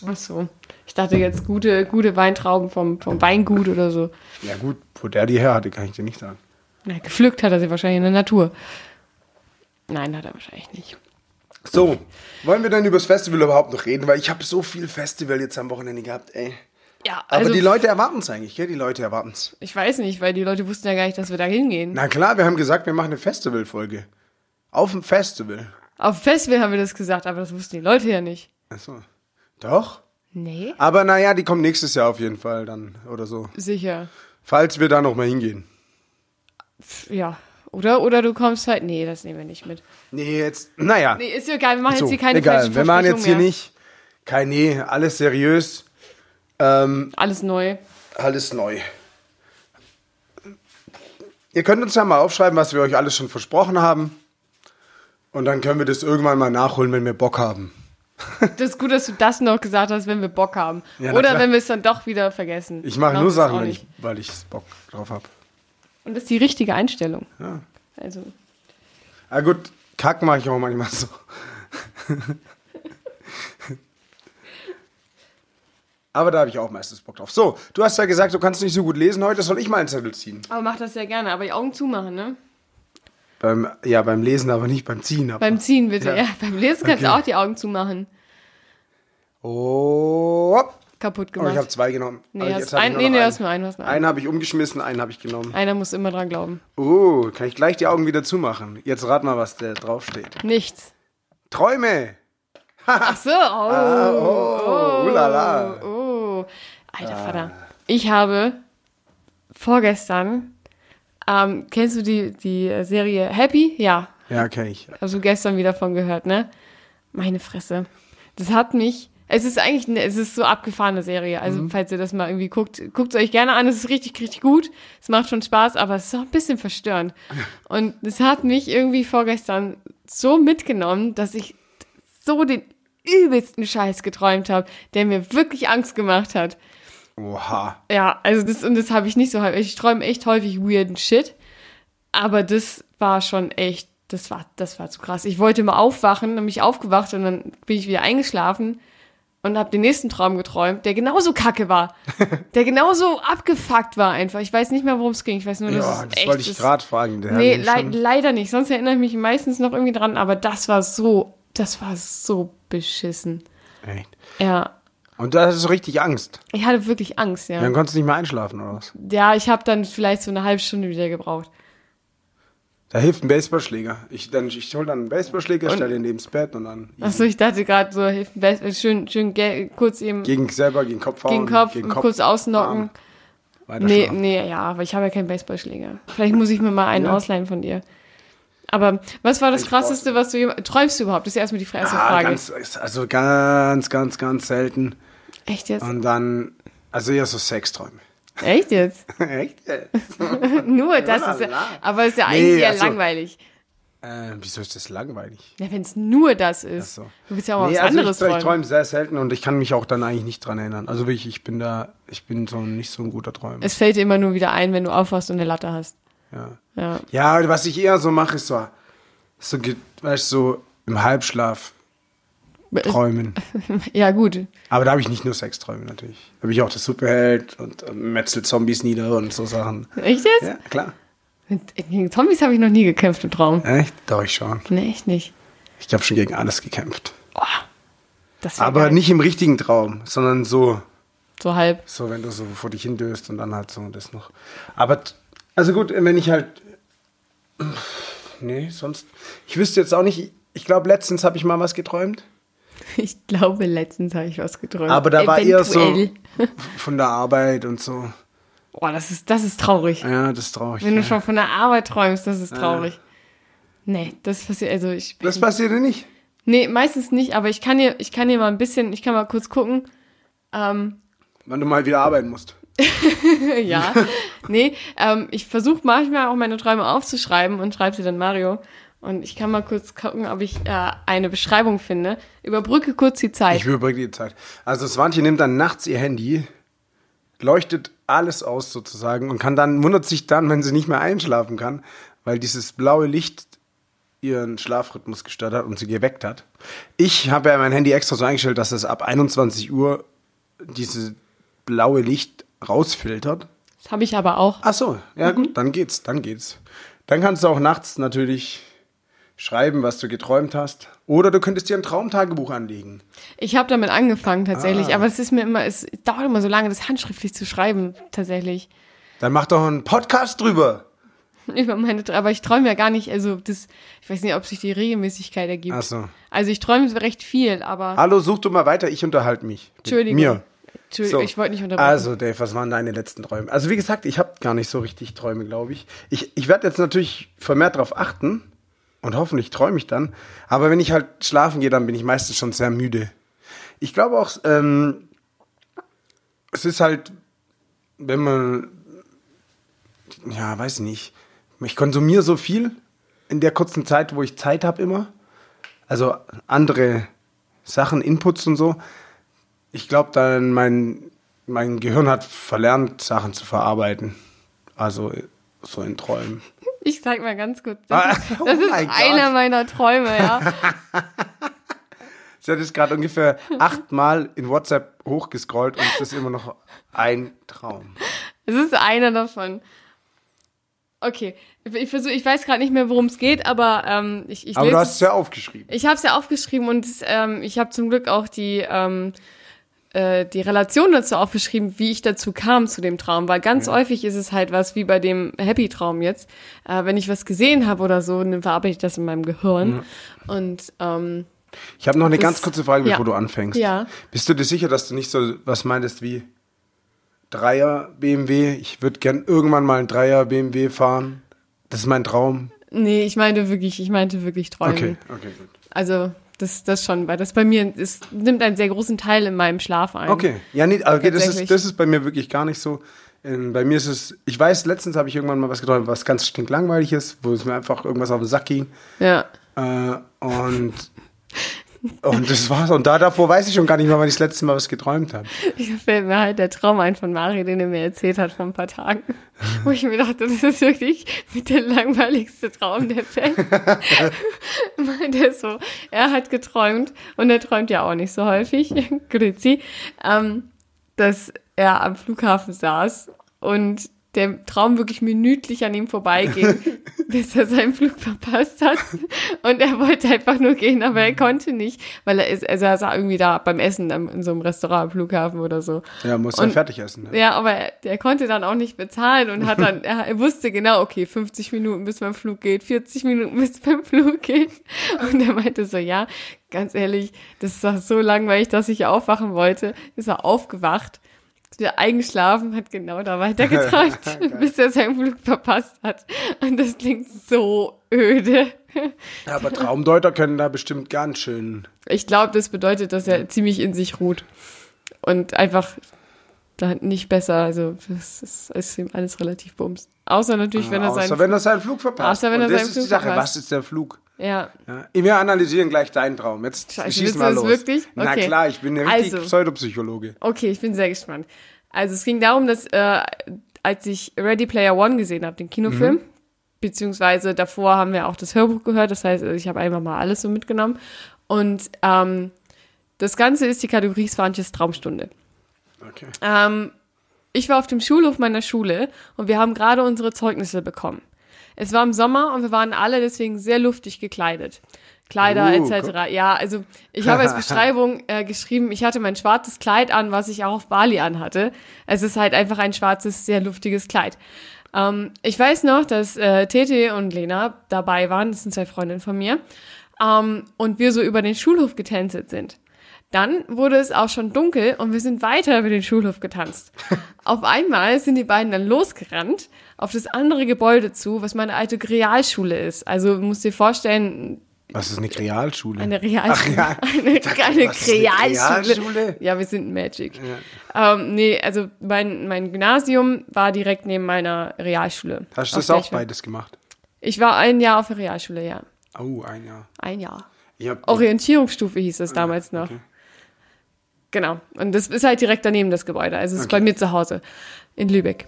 Ach so. Ich dachte jetzt gute, gute Weintrauben vom, vom Weingut oder so. Ja gut, wo der die her hatte, kann ich dir nicht sagen. Na, gepflückt hat er sie wahrscheinlich in der Natur. Nein, hat er wahrscheinlich nicht. So, wollen wir dann über das Festival überhaupt noch reden? Weil ich habe so viel Festival jetzt am Wochenende gehabt, ey. Ja, Aber also die Leute erwarten es eigentlich, gell? Die Leute erwarten es. ich weiß nicht, weil die Leute wussten ja gar nicht, dass wir da hingehen. Na klar, wir haben gesagt, wir machen eine Festivalfolge. Auf dem Festival. Auf Festival haben wir das gesagt, aber das wussten die Leute ja nicht. Achso. Doch? Nee. Aber naja, die kommen nächstes Jahr auf jeden Fall dann oder so. Sicher. Falls wir da nochmal hingehen. Ja. Oder, oder du kommst halt. Nee, das nehmen wir nicht mit. Nee, jetzt, naja. Nee, ist ja egal, wir machen so, jetzt hier keine egal. Wir machen jetzt hier Versprechungen mehr. nicht kein Nee, alles seriös. Ähm, Alles neu. alles neu. Ihr könnt uns ja mal aufschreiben, was wir euch alles schon versprochen haben. Und dann können wir das irgendwann mal nachholen, wenn wir Bock haben. Das ist gut, dass du das noch gesagt hast, wenn wir Bock haben. Ja, oder wenn wir es dann doch wieder vergessen. Ich mache nur Sachen, wenn ich, weil ich Bock drauf habe. Und das ist die richtige Einstellung. Ja. Also, Ah gut, Kack mache ich auch manchmal so. Aber da habe ich auch meistens Bock drauf. So, du hast ja gesagt, du kannst nicht so gut lesen heute, soll ich mal einen Zettel ziehen? aber mach das ja gerne, aber die Augen zumachen, ne? Beim, ja, beim Lesen, aber nicht beim Ziehen. Aber. Beim Ziehen bitte. Ja. Ja, beim Lesen kannst du Okay. auch die Augen zumachen. Oh. Kaputt oh gemacht. ich habe zwei genommen. nee, hast, ein, nur nee, nee, einen. hast nur einen. Hast nur einen. Einen habe ich umgeschmissen, einen habe ich genommen. Einer muss immer dran glauben. Oh, kann ich gleich die Augen wieder zumachen. Jetzt rat mal, was da draufsteht. Nichts. Träume. Ach so. Oh. Oh, ulala. Oh. Ah. Alter Vater. Ich habe vorgestern, ähm, kennst du die, die Serie Happy? Ja. Ja, kenn ich. Also gestern wieder von gehört, ne? Meine Fresse. Das hat mich. Es ist eigentlich, eine, es ist so abgefahrene Serie. Also, Mhm. falls ihr das mal irgendwie guckt, guckt es euch gerne an. Es ist richtig, richtig gut. Es macht schon Spaß, aber es ist auch ein bisschen verstörend. Und es hat mich irgendwie vorgestern so mitgenommen, dass ich so den übelsten Scheiß geträumt habe, der mir wirklich Angst gemacht hat. Oha. Ja, also das, und das habe ich nicht so häufig. Ich träume echt häufig weirden Shit. Aber das war schon echt, das war, das war zu krass. Ich wollte mal aufwachen, dann bin ich aufgewacht und dann bin ich wieder eingeschlafen und habe den nächsten Traum geträumt, der genauso kacke war. der genauso abgefuckt war einfach. Ich weiß nicht mehr, worum es ging. Ich weiß nur, dass Ja, es das echt wollte ich gerade fragen. Der Nee, mich lei schon- leider nicht. Sonst erinnere ich mich meistens noch irgendwie dran, aber das war so, das war so beschissen. Echt. Ja. Und da hast du richtig Angst. Ich hatte wirklich Angst, ja. Dann konntest du nicht mehr einschlafen, oder was? Ja, ich habe dann vielleicht so eine halbe Stunde wieder gebraucht. Da hilft ein Baseballschläger. Ich, dann, ich hol dann einen Baseballschläger, stelle ihn neben's Bett und dann Achso, ich dachte gerade so, hilft best- schön, schön ge- kurz eben gegen, gegen selber, gegen Kopf hauen. Kopf, gegen kurz ausnocken. Arm, Nee, nee, ja, aber ich habe ja keinen Baseballschläger. Vielleicht muss ich mir mal einen Ja. ausleihen von dir. Aber was war das Ich Krasseste, was du träumst du überhaupt? Das ist ja erstmal die erste Ah, Frage. ganz, also ganz, ganz, ganz selten. Echt jetzt? Und dann, also eher so Sexträume. Echt jetzt? Echt? Nur das ist ja, aber ist ja Nee, eigentlich eher also- langweilig. Äh, wieso ist das langweilig? Ja, wenn es nur das ist. So. Du willst ja auch Nee, was also anderes ich, ich träume sehr selten und ich kann mich auch dann eigentlich nicht dran erinnern. Also wirklich, ich bin da, ich bin so nicht so ein guter Träumer. Es fällt dir immer nur wieder ein, wenn du aufwachst und eine Latte hast. Ja. Ja. ja, was ich eher so mache, ist so, so weißt du, so im Halbschlaf träumen. Ja, gut. Aber da habe ich nicht nur Sexträume natürlich. Da habe ich auch das Superheld und metzelt Zombies nieder und so Sachen. Echt jetzt? Ja, klar. Mit- Gegen Zombies habe ich noch nie gekämpft im Traum. Echt? Doch, ich schon. Nee, echt nicht. Ich habe schon gegen alles gekämpft. Das wär Aber geil. nicht im richtigen Traum, sondern so, So halb. so wenn du so vor dich hindöst und dann halt so das noch. Aber, also gut, wenn ich halt, nee, sonst, ich wüsste jetzt auch nicht, ich glaube, letztens habe ich mal was geträumt. Ich glaube, letztens habe ich was geträumt. Aber da war eher so Eventuell. von der Arbeit und so. Boah, das ist, das ist traurig. Ja, das ist traurig. Wenn du ja. schon von der Arbeit träumst, das ist traurig. Nee, das passiert, also ich. Das passiert dir nicht. Nee, meistens nicht, aber ich kann dir, ich kann dir mal ein bisschen, ich kann mal kurz gucken. Ähm, Wenn du mal wieder arbeiten musst. ja. nee, ähm, ich versuche manchmal auch meine Träume aufzuschreiben und schreibe sie dann Mario. Und ich kann mal kurz gucken, ob ich äh, eine Beschreibung finde. Überbrücke kurz die Zeit. Ich überbrücke die Zeit. Also Swantje nimmt dann nachts ihr Handy, leuchtet alles aus sozusagen und kann dann, wundert sich dann, wenn sie nicht mehr einschlafen kann, weil dieses blaue Licht ihren Schlafrhythmus gestört hat und sie geweckt hat. Ich habe ja mein Handy extra so eingestellt, dass es ab 21 Uhr dieses blaue Licht rausfiltert. Das habe ich aber auch. Ach so, ja Mhm. gut, dann geht's, dann geht's. Dann kannst du auch nachts natürlich schreiben, was du geträumt hast. Oder du könntest dir ein Traumtagebuch anlegen. Ich habe damit angefangen tatsächlich, Ah. aber es ist mir immer, es dauert immer so lange, das handschriftlich zu schreiben, tatsächlich. Dann mach doch einen Podcast drüber. Über meine, aber ich träume ja gar nicht, also das, ich weiß nicht, ob sich die Regelmäßigkeit ergibt. Ach so. Also ich träume recht viel, aber Hallo, such du mal weiter, ich unterhalte mich. Entschuldigung. Mir. Entschuldigung, So. ich wollte nicht unterbrechen. Also, Dave, was waren deine letzten Träume? Also, wie gesagt, ich habe gar nicht so richtig Träume, glaube ich. Ich, ich werde jetzt natürlich vermehrt darauf achten und hoffentlich träume ich dann. Aber wenn ich halt schlafen gehe, dann bin ich meistens schon sehr müde. Ich glaube auch, ähm, es ist halt, wenn man, ja, weiß ich nicht, ich konsumiere so viel in der kurzen Zeit, wo ich Zeit habe immer. Also andere Sachen, Inputs und so ich glaube, dann mein, mein Gehirn hat verlernt, Sachen zu verarbeiten. Also so in Träumen. Ich sag mal ganz kurz, das ist, oh das ist mein einer Gott. meiner Träume, ja. Sie hat jetzt gerade ungefähr achtmal in WhatsApp hochgescrollt und es ist immer noch ein Traum. Es ist einer davon. Okay, ich versuche, ich weiß gerade nicht mehr, worum es geht, aber ähm, ich, ich Aber du hast es ja aufgeschrieben. Ich habe es ja aufgeschrieben und es, ähm, ich habe zum Glück auch die, ähm, äh, die Relation dazu aufgeschrieben, wie ich dazu kam zu dem Traum. Weil ganz häufig ist es halt was wie bei dem Happy-Traum jetzt. Äh, wenn ich was gesehen habe oder so, dann verarbeite ich das in meinem Gehirn. Und ähm, Ich habe noch eine Das- ganz kurze Frage, bevor ja. du anfängst. Ja. Bist du dir sicher, dass du nicht so was meintest wie Dreier BMW? Ich würde gern irgendwann mal einen Dreier BMW fahren. Das ist mein Traum. nee, ich meinte wirklich, ich meinte wirklich Träume. Okay, okay, gut. Also das, das schon, weil das bei mir ist, nimmt einen sehr großen Teil in meinem Schlaf ein. Okay, ja, nee, okay, das ist, das ist bei mir wirklich gar nicht so. Ähm, bei mir ist es, ich weiß, letztens habe ich irgendwann mal was geträumt, was ganz stinklangweilig ist, wo es mir einfach irgendwas auf den Sack ging. Ja. Äh, und, und das war's. Und da davor weiß ich schon gar nicht mehr, wann ich das letzte Mal was geträumt habe. Ich fällt mir halt der Traum ein von Mario, den er mir erzählt hat vor ein paar Tagen. Wo ich mir dachte, das ist wirklich mit der langweiligste Traum der Welt. Meinte er so, er hat geträumt, und er träumt ja auch nicht so häufig, Grüezi, ähm, dass er am Flughafen saß und der Traum wirklich minütlich an ihm vorbeiging, bis er seinen Flug verpasst hat. Und er wollte einfach nur gehen, aber er konnte nicht, weil er ist, also er sah irgendwie da beim Essen in so einem Restaurant am Flughafen oder so. Ja, muss ja Und- fertig essen. Ne? Ja, aber er, der konnte dann auch nicht bezahlen und hat dann, er, er wusste genau, okay, 50 Minuten bis mein Flug geht, 40 Minuten bis mein Flug geht. Und er meinte so, ja, ganz ehrlich, das ist doch so langweilig, dass ich aufwachen wollte. Ist er aufgewacht, wieder eingeschlafen, hat genau da weitergeträumt, bis er seinen Flug verpasst hat. Und das klingt so öde. Ja, aber Traumdeuter können da bestimmt ganz schön. Ich glaube, das bedeutet, dass er ziemlich in sich ruht und einfach da nicht besser. Also das ist, ist ihm alles relativ bums. Außer natürlich, wenn er außer seinen wenn er seinen Flug verpasst. Außer wenn er und das seinen ist die Sache. verpasst. Was ist der Flug? ja. Ja. Wir analysieren gleich deinen Traum. Jetzt Scheiße, schieß mal los. wirklich? Na Okay. klar, ich bin ja richtig Also. Pseudopsychologe. Okay, ich bin sehr gespannt. Also es ging darum, dass äh, als ich Ready Player One gesehen habe, den Kinofilm, beziehungsweise davor haben wir auch das Hörbuch gehört, das heißt, ich habe einfach mal alles so mitgenommen. Und ähm, das Ganze ist die Kategorie Svanches Traumstunde. Okay. Ähm, ich war auf dem Schulhof meiner Schule und wir haben gerade unsere Zeugnisse bekommen. Es war im Sommer und wir waren alle deswegen sehr luftig gekleidet. Kleider Uh, etc. Ja, also ich habe als Beschreibung äh, geschrieben, ich hatte mein schwarzes Kleid an, was ich auch auf Bali anhatte. Es ist halt einfach ein schwarzes, sehr luftiges Kleid. Ähm, ich weiß noch, dass äh, Tete und Lena dabei waren, das sind zwei Freundinnen von mir, ähm, und wir so über den Schulhof getänzelt sind. Dann wurde es auch schon dunkel und wir sind weiter über den Schulhof getanzt. auf einmal sind die beiden dann losgerannt auf das andere Gebäude zu, was meine alte Realschule ist. Also du musst dir vorstellen, Was ist eine Realschule? eine Realschule. ja. Eine, dachte, eine ist eine Realschule. Realschule? Ja, wir sind Magic. Ähm, nee, also mein, mein Gymnasium war direkt neben meiner Realschule. Hast du das auch beides gemacht? Ich war ein Jahr auf der Realschule, ja. Oh, ein Jahr. Ein Jahr. Orientierungsstufe hieß es damals noch. okay. Genau. Und das ist halt direkt daneben das Gebäude. Also es ist Okay. bei mir zu Hause in Lübeck.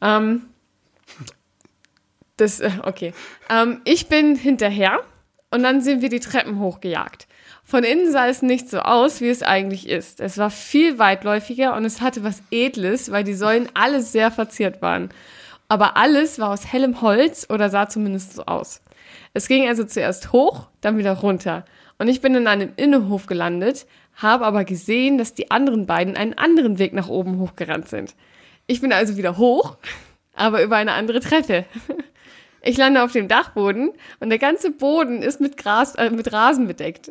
Ähm, das, äh, okay. Ähm, ich bin hinterher und dann sind wir die Treppen hochgejagt. Von innen sah es nicht so aus, wie es eigentlich ist. Es war viel weitläufiger und es hatte was Edles, weil die Säulen alle sehr verziert waren. Aber alles war aus hellem Holz oder sah zumindest so aus. Es ging also zuerst hoch, dann wieder runter. Und ich bin in einem Innenhof gelandet, habe aber gesehen, dass die anderen beiden einen anderen Weg nach oben hochgerannt sind. Ich bin also wieder hoch, aber über eine andere Treppe. Ich lande auf dem Dachboden und der ganze Boden ist mit Gras, äh, mit Rasen bedeckt.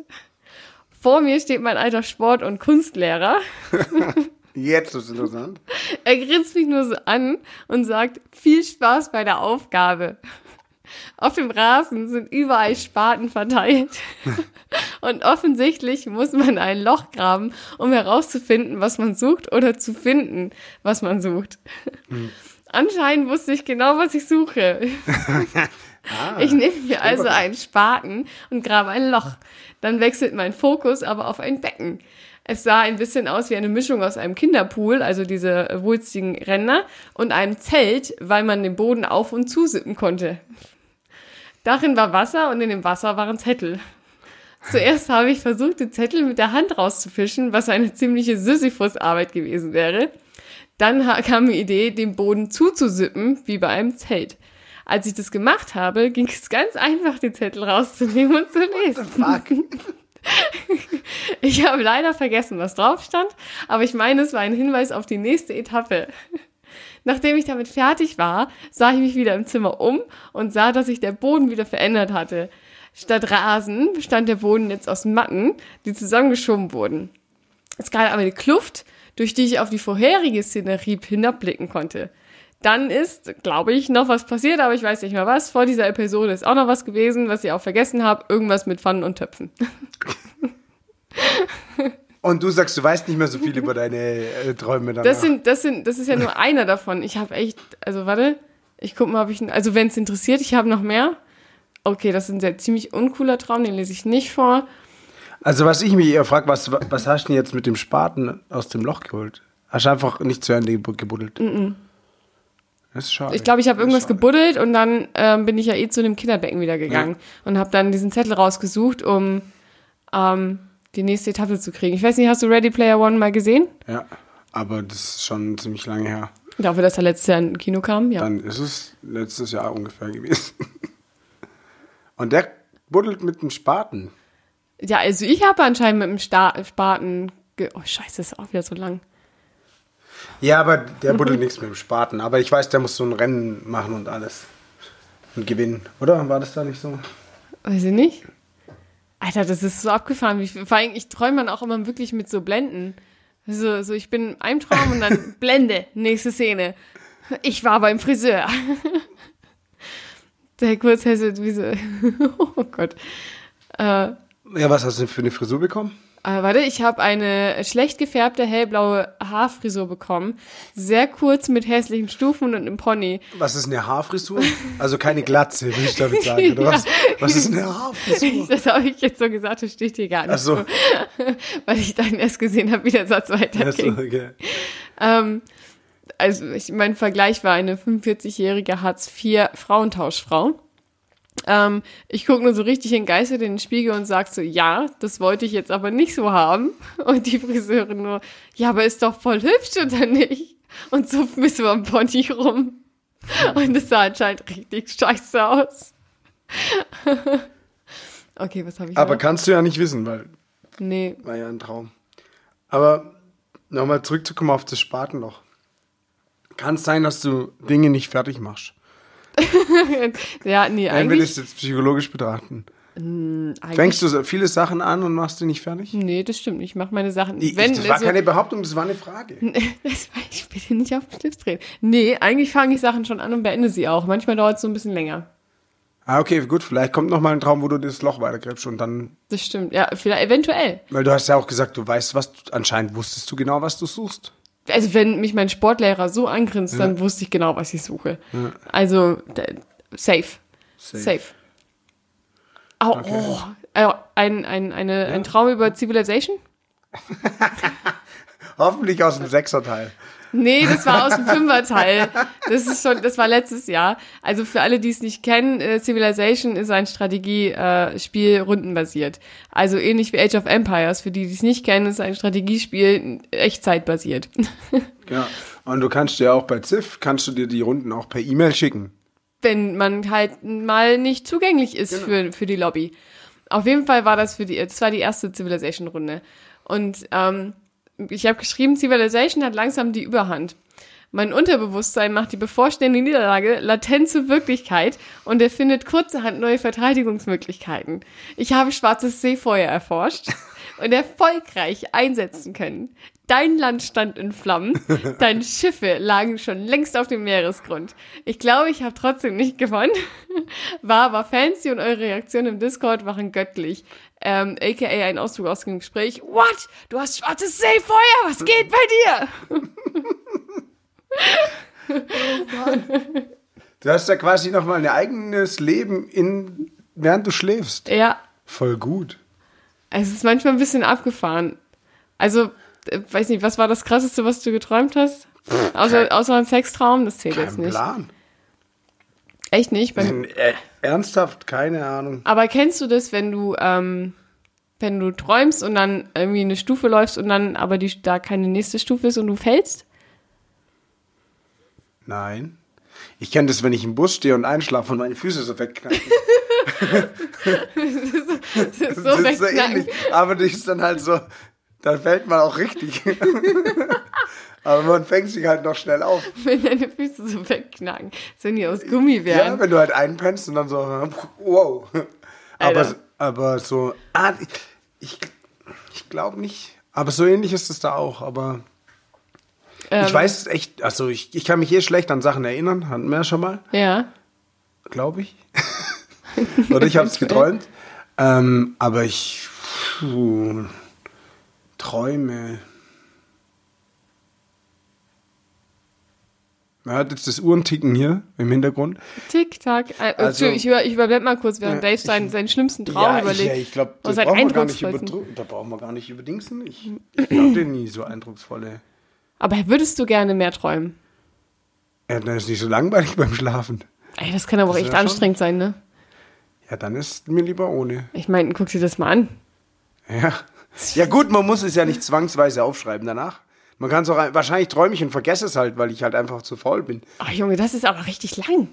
Vor mir steht mein alter Sport- und Kunstlehrer. Jetzt ist es interessant. Er grinst mich nur so an und sagt, viel Spaß bei der Aufgabe. Auf dem Rasen sind überall Spaten verteilt. Und offensichtlich muss man ein Loch graben, um herauszufinden, was man sucht oder zu finden, was man sucht. Anscheinend wusste ich genau, was ich suche. ich nehme mir also einen Spaten und grabe ein Loch. Dann wechselt mein Fokus aber auf ein Becken. Es sah ein bisschen aus wie eine Mischung aus einem Kinderpool, also diese wulstigen Ränder, und einem Zelt, weil man den Boden auf- und zusippen konnte. Darin war Wasser und in dem Wasser waren Zettel. Zuerst habe ich versucht, den Zettel mit der Hand rauszufischen, was eine ziemliche Sisyphus-Arbeit gewesen wäre. Dann kam die Idee, den Boden zuzusippen, wie bei einem Zelt. Als ich das gemacht habe, ging es ganz einfach, den Zettel rauszunehmen und zu lesen. Fuck. Ich habe leider vergessen, was drauf stand, aber ich meine, es war ein Hinweis auf die nächste Etappe. Nachdem ich damit fertig war, sah ich mich wieder im Zimmer um und sah, dass sich der Boden wieder verändert hatte. Statt Rasen bestand der Boden jetzt aus Matten, die zusammengeschoben wurden. Es gab aber eine Kluft, durch die ich auf die vorherige Szenerie hinabblicken konnte. Dann ist, glaube ich, noch was passiert, aber ich weiß nicht mehr was. Vor dieser Episode ist auch noch was gewesen, was ich auch vergessen habe. Irgendwas mit Pfannen und Töpfen. Und du sagst, du weißt nicht mehr so viel über deine äh, Träume danach. Das sind, das sind, das ist ja nur einer davon. Ich habe echt, also warte, ich guck mal, ob ich, also wenn es interessiert, ich habe noch mehr. Okay, das ist ein sehr ziemlich uncooler Traum, den lese ich nicht vor. Also was ich mich eher frage, was, was hast du denn jetzt mit dem Spaten aus dem Loch geholt? Hast du einfach nicht zu Ende geb- gebuddelt? Das ist schade. Ich glaube, ich habe irgendwas schade. gebuddelt und dann ähm, bin ich ja eh zu dem Kinderbecken wieder gegangen und habe dann diesen Zettel rausgesucht, um ähm, die nächste Etappe zu kriegen. Ich weiß nicht, hast du Ready Player One mal gesehen? Ja, aber das ist schon ziemlich lange her. Dafür, dass er letztes Jahr in Kino kam, ja. Dann ist es letztes Jahr ungefähr gewesen. Und der buddelt mit dem Spaten. Ja, also ich habe anscheinend mit dem Sta Spaten. Ge oh, scheiße, das ist auch wieder so lang. Ja, aber der buddelt nichts mit dem Spaten. Aber ich weiß, der muss so ein Rennen machen und alles. Und gewinnen. Oder? War das da nicht so? Weiß ich nicht. Alter, das ist so abgefahren. Wie, vor allem, ich träume dann auch immer wirklich mit so Blenden. So, so ich bin in einem Traum und dann Blende, nächste Szene. Ich war beim Friseur. Der kurz hätte wie so, oh Gott. Äh, Ja, was hast du denn für eine Frisur bekommen? Äh, warte, ich habe eine schlecht gefärbte hellblaue Haarfrisur bekommen. Sehr kurz mit hässlichen Stufen und einem Pony. Was ist eine Haarfrisur? Also keine Glatze, will ich damit sagen, oder was? Was ist eine Haarfrisur? Das habe ich jetzt so gesagt, das steht hier gar nicht. Ach so. Weil ich dann erst gesehen habe, wie der Satz weiterging. Ach so, okay. Ähm, also ich, mein Vergleich war eine 45-jährige Hartz-IV-Frauentauschfrau. Ähm, ich gucke nur so richtig entgeistert in den Spiegel und sag so, ja, das wollte ich jetzt aber nicht so haben. Und die Friseurin nur, ja, aber ist doch voll hübsch, oder nicht? Und so ein bisschen am Pony rum. Und es sah anscheinend richtig scheiße aus. okay, was habe ich Aber noch? kannst du ja nicht wissen, weil Nee, war ja ein Traum. Aber nochmal zurückzukommen auf das Spatenloch. Kann es sein, dass du Dinge nicht fertig machst? Ja, nee, Wenn wir eigentlich, das jetzt psychologisch betrachten. eigentlich Fängst du so viele Sachen an und machst die nicht fertig? Nee, das stimmt. Ich mache meine Sachen. Ich, wenn, das war also- keine Behauptung, das war eine Frage. das war, ich will nicht auf den Schlips drehen. Nee, eigentlich fange ich Sachen schon an und beende sie auch. Manchmal dauert es so ein bisschen länger. Ah, okay, gut, vielleicht kommt noch mal ein Traum, wo du das Loch weitergräbst und dann, Das stimmt. Ja, vielleicht eventuell. weil du hast ja auch gesagt, du weißt, was, du, anscheinend wusstest du genau, was du suchst. Also wenn mich mein Sportlehrer so angrinst, dann wusste ich genau, was ich suche. Also d- safe. Safe. Au, oh, äh, ein, ein, eine, ein Traum über Civilization? Hoffentlich aus dem Sechserteil. Nee, das war aus dem Fünferteil. Das ist schon, das war letztes Jahr. Also für alle, die es nicht kennen, äh, Civilization ist ein Strategiespiel äh, rundenbasiert. Also ähnlich wie Age of Empires. Für die, die es nicht kennen, ist ein Strategiespiel echtzeitbasiert. Ja. Und du kannst dir auch bei Ziff, kannst du dir die Runden auch per E-Mail schicken. wenn man halt mal nicht zugänglich ist Genau. für, für die Lobby. Auf jeden Fall war das für die, das war die erste Civilization-Runde. Und ähm, ich habe geschrieben, Civilization hat langsam die Überhand. Mein Unterbewusstsein macht die bevorstehende Niederlage latent zur Wirklichkeit und erfindet kurzerhand neue Verteidigungsmöglichkeiten. Ich habe schwarzes Seefeuer erforscht und erfolgreich einsetzen können. Dein Land stand in Flammen, deine Schiffe lagen schon längst auf dem Meeresgrund. Ich glaube, ich habe trotzdem nicht gewonnen, war aber fancy und eure Reaktionen im Discord waren göttlich. Ähm, AKA ein Ausdruck aus dem Gespräch. What? Du hast schwarzes Seefeuer? Was geht bei dir? Du hast ja quasi nochmal ein eigenes Leben, in, während du schläfst. Ja, Voll gut. Es ist manchmal ein bisschen abgefahren. Also, äh, weiß nicht, was war das Krasseste, was du geträumt hast? Außer, kein- außer ein Sextraum, das zählt jetzt nicht. Plan. Echt nicht? Bei, Äh, ernsthaft, keine Ahnung. Aber kennst du das, wenn du, ähm, wenn du träumst und dann irgendwie eine Stufe läufst und dann aber die, da keine nächste Stufe ist und du fällst? Nein. Ich kenne das, wenn ich im Bus stehe und einschlafe und meine Füße so wegknacken. Das ist so das ist so ähnlich. Aber das ist dann halt so, da fällt man auch richtig. Aber man fängt sich halt noch schnell auf. wenn deine Füße so wegknacken. Wenn die aus Gummi wären. Ja, wenn du halt einpennst und dann so, wow. Aber, Alter. aber so, ah, ich, ich glaube nicht. Aber so ähnlich ist es da auch. Aber Ähm, ich weiß es echt, also ich, ich kann mich eh schlecht an Sachen erinnern, hatten wir ja schon mal, Ja. glaube ich. Oder ich habe es geträumt. Ähm, aber ich puh, träume. Man hört jetzt das Uhrenticken hier im Hintergrund. Tick-Tack. Äh, Also- ich, über, ich überblende mal kurz, während Dave seinen, seinen schlimmsten Traum ja, überlegt. Ich, ja, ich glaube, da seinen brauchen wir gar nicht eindrucksvollsten. über, da brauchen wir gar nicht über Dingsen. Ich, ich glaube dir nie so eindrucksvolle. Aber würdest du gerne mehr träumen? Ja, dann ist nicht so langweilig beim Schlafen. Ey, das kann aber auch Das echt wär schon- anstrengend sein, ne? Ja, dann ist mir lieber ohne. Ich meine, guck dir das mal an. Ja. Ja gut, man muss es ja nicht zwangsweise aufschreiben danach. Man kann es auch, ein- wahrscheinlich träume ich und vergesse es halt, weil ich halt einfach zu faul bin. Ach Junge, das ist aber richtig lang.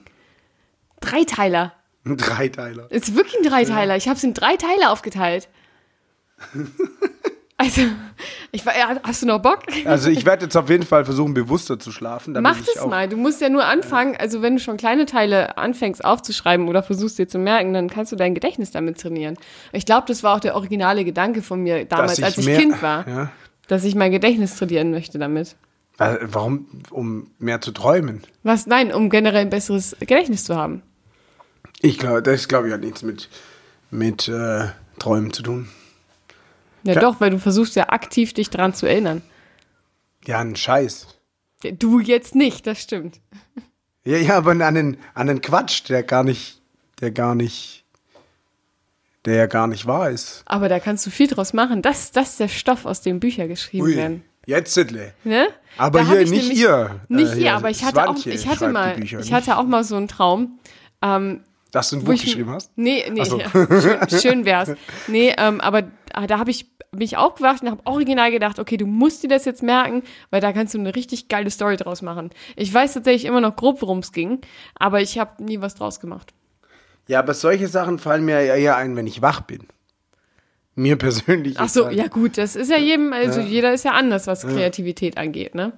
Dreiteiler. Ein Dreiteiler. Ist wirklich ein Dreiteiler. Ich habe es in drei Teile aufgeteilt. Also, ich war, hast du noch Bock? Also ich werde jetzt auf jeden Fall versuchen, bewusster zu schlafen. Mach ich das mal. Du musst ja nur anfangen, also wenn du schon kleine Teile anfängst aufzuschreiben oder versuchst dir zu merken, dann kannst du dein Gedächtnis damit trainieren. Ich glaube, das war auch der originale Gedanke von mir damals, dass als ich mehr- Kind war, Ja. dass ich mein Gedächtnis trainieren möchte damit. Warum? Um mehr zu träumen. Was? Nein, um generell ein besseres Gedächtnis zu haben. Ich glaube, das glaube ich hat nichts mit, mit äh, Träumen zu tun. Ja, Klar. doch, weil du versuchst ja aktiv dich dran zu erinnern. Ja, ein Scheiß. Ja, Du jetzt nicht, das stimmt. Ja, ja, aber an den, an den Quatsch, der gar nicht, der gar nicht, der ja gar nicht wahr ist. Aber da kannst du viel draus machen. Das, das ist der Stoff, aus dem Bücher geschrieben werden. jetzt Sidley. Ne? Aber hier nicht ihr. Nicht Äh, hier, aber ich hatte auch, ich hatte mal, Bücher, ich hatte auch mal so einen Traum. Ähm, Dass du ein Buch ich, geschrieben hast? Nee, nee, so. ja, schön, schön wär's. Nee, ähm, aber da habe ich mich aufgewacht und habe original gedacht, okay, du musst dir das jetzt merken, weil da kannst du eine richtig geile Story draus machen. Ich weiß tatsächlich immer noch grob, worum es ging, aber ich habe nie was draus gemacht. Ja, aber solche Sachen fallen mir ja eher ein, wenn ich wach bin. Mir persönlich. Ach so, ja gut, das ist ja jedem, also jeder ist ja anders, was Kreativität angeht, ne?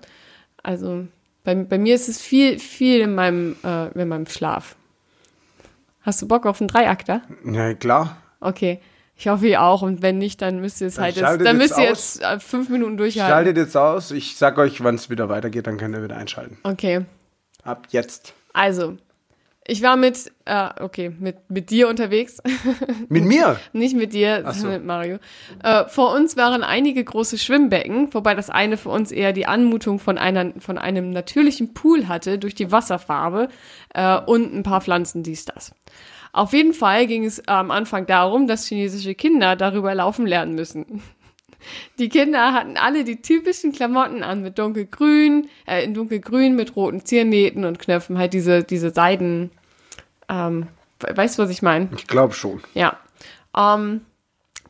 Also bei, bei mir ist es viel, viel in meinem, äh, in meinem Schlaf. Hast du Bock auf einen Dreiakter? Ja, klar. Okay. Ich hoffe ihr auch und wenn nicht, dann müsst ihr es halt jetzt, dann müsst ihr aus. jetzt äh, fünf Minuten durchhalten. Schaltet jetzt aus. Ich sag euch, wann es wieder weitergeht, dann könnt ihr wieder einschalten. Okay. Ab jetzt. Also, ich war mit, äh, okay, mit, mit dir unterwegs. Mit mir? Nicht mit dir, Ach so. sondern mit Mario. Äh, vor uns waren einige große Schwimmbecken, wobei das eine für uns eher die Anmutung von, einer, von einem natürlichen Pool hatte, durch die Wasserfarbe äh, und ein paar Pflanzen, dies, das. Auf jeden Fall ging es am Anfang darum, dass chinesische Kinder darüber laufen lernen müssen. Die Kinder hatten alle die typischen Klamotten an mit dunkelgrün, äh, in dunkelgrün mit roten Ziernähten und Knöpfen, halt diese, diese Seiden, ähm, we- weißt du, was ich meine? Ich glaube schon. Ja. Ähm,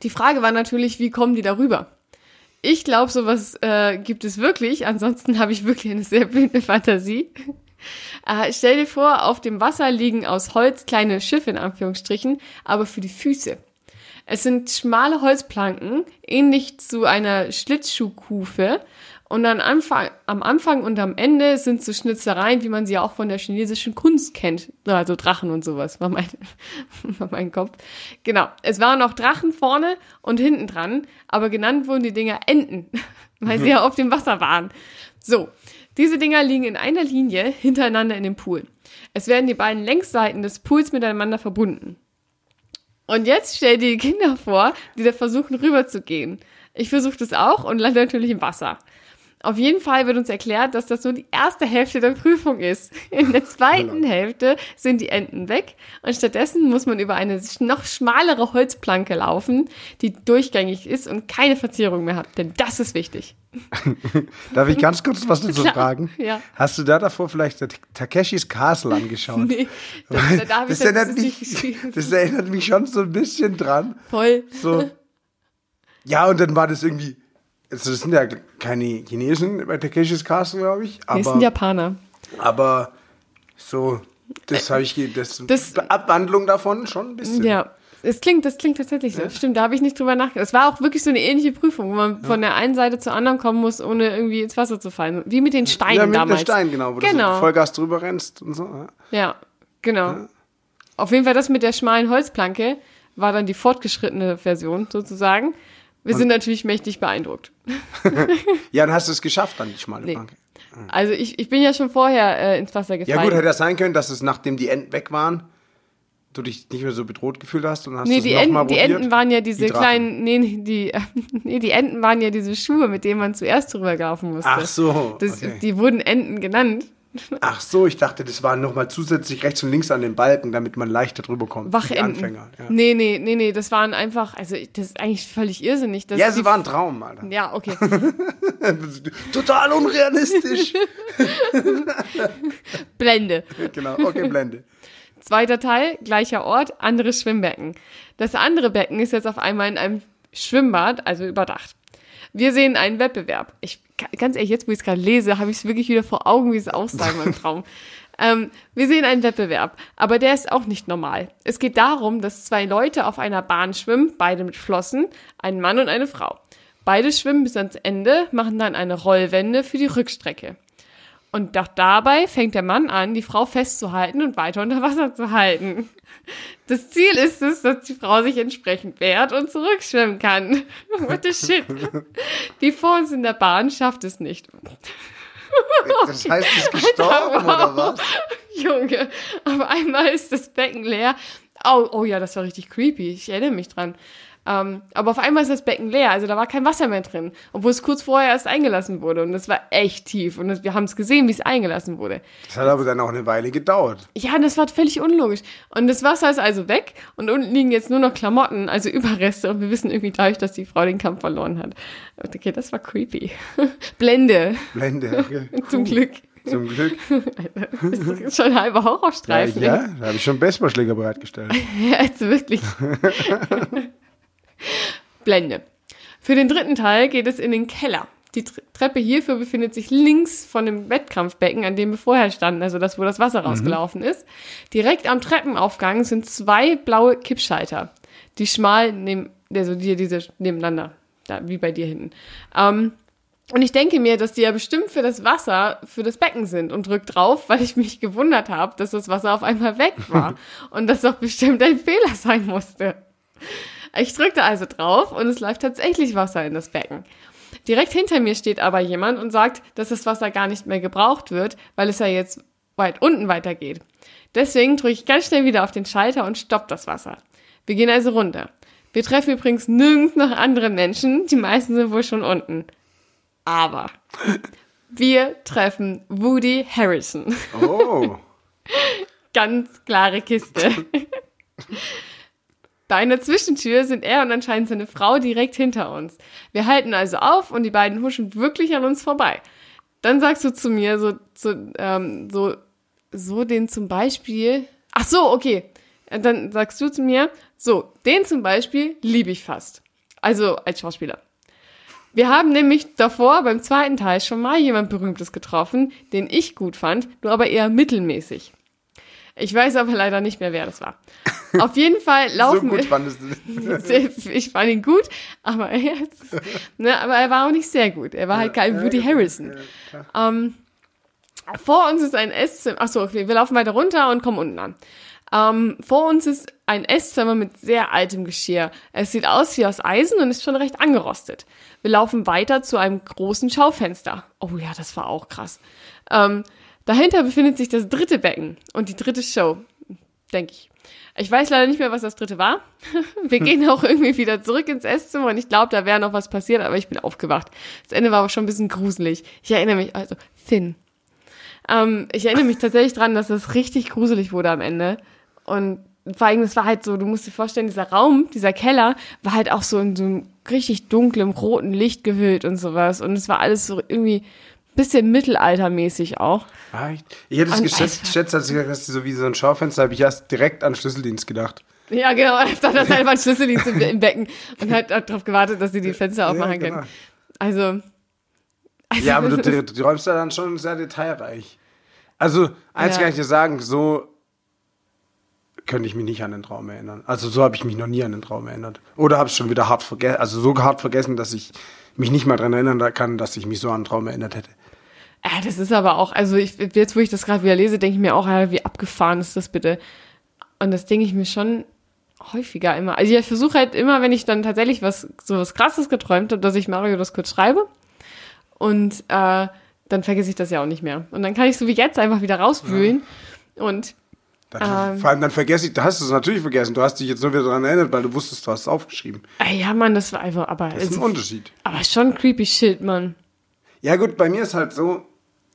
die Frage war natürlich, wie kommen die darüber? Ich glaube, sowas äh, gibt es wirklich. Ansonsten habe ich wirklich eine sehr blühende Fantasie. Äh, stell dir vor, auf dem Wasser liegen aus Holz kleine Schiffe in Anführungsstrichen, aber für die Füße. Es sind schmale Holzplanken, ähnlich zu einer Schlittschuhkufe. Und dann Anfang, am Anfang und am Ende sind so Schnitzereien, wie man sie auch von der chinesischen Kunst kennt. Also Drachen und sowas, war mein, war mein Kopf. Genau. Es waren auch Drachen vorne und hinten dran, aber genannt wurden die Dinger Enten, weil sie ja auf dem Wasser waren. So. Diese Dinger liegen in einer Linie hintereinander in dem Pool. Es werden die beiden Längsseiten des Pools miteinander verbunden. Und jetzt stell dir die Kinder vor, die da versuchen rüberzugehen. Ich versuche das auch und lande natürlich im Wasser. Auf jeden Fall wird uns erklärt, dass das nur die erste Hälfte der Prüfung ist. In der zweiten Genau. Hälfte sind die Enten weg und stattdessen muss man über eine noch schmalere Holzplanke laufen, die durchgängig ist und keine Verzierung mehr hat. Denn das ist wichtig. Darf ich ganz kurz was dazu Klar, fragen? ja. Hast du da davor vielleicht Takeshis Castle angeschaut? Nee, da das, erinnert mich, das erinnert mich schon so ein bisschen dran. Voll. So. Ja, und dann war das irgendwie. Also das sind ja keine Chinesen bei Takeshis Castle, glaube ich. Wir sind Aber, Japaner. aber so, das habe ich. Das, Das- Abwandlung davon schon ein bisschen. Ja. Es klingt, das klingt tatsächlich so. Stimmt, da habe ich nicht drüber nachgedacht. Es war auch wirklich so eine ähnliche Prüfung, wo man von der einen Seite zur anderen kommen muss, ohne irgendwie ins Wasser zu fallen. Wie mit den Steinen ja, mit damals. dem Stein, genau, wo du Genau. so Vollgas drüber rennst und so. Ja. Ja, genau. Auf jeden Fall das mit der schmalen Holzplanke war dann die fortgeschrittene Version sozusagen. Wir sind natürlich mächtig beeindruckt. ja, dann hast du es geschafft, dann die schmale Nee. Planke. Also ich, ich bin ja schon vorher äh, ins Wasser gefallen. Ja, gut, hätte ja sein können, dass es nachdem die Enten weg waren, du dich nicht mehr so bedroht gefühlt hast und hast Nee, die Enten, die. Enten waren ja diese Die kleinen, nee, die, nee, die Enten waren ja diese Schuhe, mit denen man zuerst drüber laufen musste. Ach so, Das, okay. Die wurden Enten genannt. Ach so, ich dachte, das waren nochmal zusätzlich rechts und links an den Balken, damit man leichter drüber kommt. Wachenten. Anfänger. Ja, Nee, nee, nee, nee, das waren einfach, also das ist eigentlich völlig irrsinnig. ja die- es war ein Traum, Alter. Ja, okay. Total unrealistisch. Blende. genau, okay, Blende. Zweiter Teil, gleicher Ort, anderes Schwimmbecken. Das andere Becken ist jetzt auf einmal in einem Schwimmbad, also überdacht. Wir sehen einen Wettbewerb. Ich, ganz ehrlich, jetzt wo ich es gerade lese, habe ich es wirklich wieder vor Augen, wie es aussah in meinem Traum. Ähm, wir sehen einen Wettbewerb, aber der ist auch nicht normal. Es geht darum, dass zwei Leute auf einer Bahn schwimmen, beide mit Flossen, ein Mann und eine Frau. Beide schwimmen bis ans Ende, machen dann eine Rollwende für die Rückstrecke. Und doch dabei fängt der Mann an, die Frau festzuhalten und weiter unter Wasser zu halten. Das Ziel ist es, dass die Frau sich entsprechend wehrt und zurückschwimmen kann. What the shit? Die vor uns in der Bahn schafft es nicht. Das heißt, es ist gestorben, oder was? Junge, auf einmal ist das Becken leer. Oh, oh ja, das war richtig creepy. Ich erinnere mich dran. Ähm, aber auf einmal ist das Becken leer, also da war kein Wasser mehr drin, obwohl es kurz vorher erst eingelassen wurde und es war echt tief und das, wir haben es gesehen, wie es eingelassen wurde. Das hat aber dann auch eine Weile gedauert. Ja, das war völlig unlogisch. Und das Wasser ist also weg und unten liegen jetzt nur noch Klamotten, also Überreste und wir wissen irgendwie dadurch, dass die Frau den Kampf verloren hat. Okay, das war creepy. Blende, Blende. Okay. zum Glück. Zum Glück. Das ist schon ein halber Ja, Horrorstreifen. ja, da habe ich schon Baseballschläger bereitgestellt. Ja, also wirklich. Blende. Für den dritten Teil geht es in den Keller. Die Tre- Treppe hierfür befindet sich links von dem Wettkampfbecken, an dem wir vorher standen, also das, wo das Wasser rausgelaufen ist. Direkt am Treppenaufgang sind zwei blaue Kippschalter, die schmal neben, also die, diese nebeneinander, da, wie bei dir hinten. Ähm, und ich denke mir, dass die ja bestimmt für das Wasser, für das Becken sind und drück drauf, weil ich mich gewundert habe, dass das Wasser auf einmal weg war. und das doch bestimmt ein Fehler sein musste. Ich drückte also drauf und es läuft tatsächlich Wasser in das Becken. Direkt hinter mir steht aber jemand und sagt, dass das Wasser gar nicht mehr gebraucht wird, weil es ja jetzt weit unten weitergeht. Deswegen drücke ich ganz schnell wieder auf den Schalter und stopp das Wasser. Wir gehen also runter. Wir treffen übrigens nirgends noch andere Menschen, die meisten sind wohl schon unten. Aber wir treffen Woody Harrison. Oh. Ganz klare Kiste. Bei einer Zwischentür sind er und anscheinend seine Frau direkt hinter uns. Wir halten also auf und die beiden huschen wirklich an uns vorbei. Dann sagst du zu mir so, so, ähm, so, so den zum Beispiel. Ach so, okay. Dann sagst du zu mir, so, den zum Beispiel liebe ich fast. Also als Schauspieler. Wir haben nämlich davor beim zweiten Teil schon mal jemand Berühmtes getroffen, den ich gut fand, nur aber eher mittelmäßig. Ich weiß aber leider nicht mehr, wer das war. Auf jeden Fall laufen so gut wir. fandest du ich fand ihn gut, aber er, ne, aber er war auch nicht sehr gut. Er war halt kein Woody Harrison. Ähm, vor uns ist ein Esszimmer. Achso, okay, wir laufen weiter runter und kommen unten an. Ähm, vor uns ist ein Esszimmer mit sehr altem Geschirr. Es sieht aus wie aus Eisen und ist schon recht angerostet. Wir laufen weiter zu einem großen Schaufenster. Oh ja, das war auch krass. Ähm, dahinter befindet sich das dritte Becken und die dritte Show, denke ich. Ich weiß leider nicht mehr, was das dritte war. Wir gehen auch irgendwie wieder zurück ins Esszimmer und ich glaube, da wäre noch was passiert, aber ich bin aufgewacht. Das Ende war aber schon ein bisschen gruselig. Ich erinnere mich, also Finn. Ähm, ich erinnere mich tatsächlich dran, dass das richtig gruselig wurde am Ende. Und vor allem, es war halt so, du musst dir vorstellen, dieser Raum, dieser Keller, war halt auch so in so einem richtig dunklem, roten Licht gehüllt und sowas. Und es war alles so irgendwie bisschen mittelaltermäßig auch. Ah, ich, ich hätte es geschätzt, geschätzt, als ich gesagt hast, so wie so ein Schaufenster, habe ich erst direkt an Schlüsseldienst gedacht. Ja, genau. Er hat dann einfach einen Schlüsseldienst im, Becken und hat darauf gewartet, dass sie die Fenster aufmachen genau. können. Also, also Ja, aber du, du, du räumst da dann schon sehr detailreich. Also, eins Ja. kann ich dir sagen, so könnte ich mich nicht an den Traum erinnern. Also so habe ich mich noch nie an den Traum erinnert. Oder habe es schon wieder hart vergessen, also so hart vergessen, dass ich mich nicht mal daran erinnern kann, dass ich mich so an den Traum erinnert hätte. Ja, das ist aber auch, also ich, jetzt, wo ich das gerade wieder lese, denke ich mir auch, ja, wie abgefahren ist das bitte? Und das denke ich mir schon häufiger immer. Also ich versuche halt immer, wenn ich dann tatsächlich was, so was krasses geträumt habe, dass ich Mario das kurz schreibe. Und äh, dann vergesse ich das ja auch nicht mehr. Und dann kann ich so wie jetzt einfach wieder rauswühlen. Und Dann, Ähm. vor allem dann vergesse ich, da hast du es natürlich vergessen. Du hast dich jetzt nur wieder daran erinnert, weil du wusstest, du hast es aufgeschrieben. äh, ja, Mann, das war einfach, aber, Das ist ein also, Unterschied. aber schon creepy shit, Mann. Ja gut, bei mir ist halt so,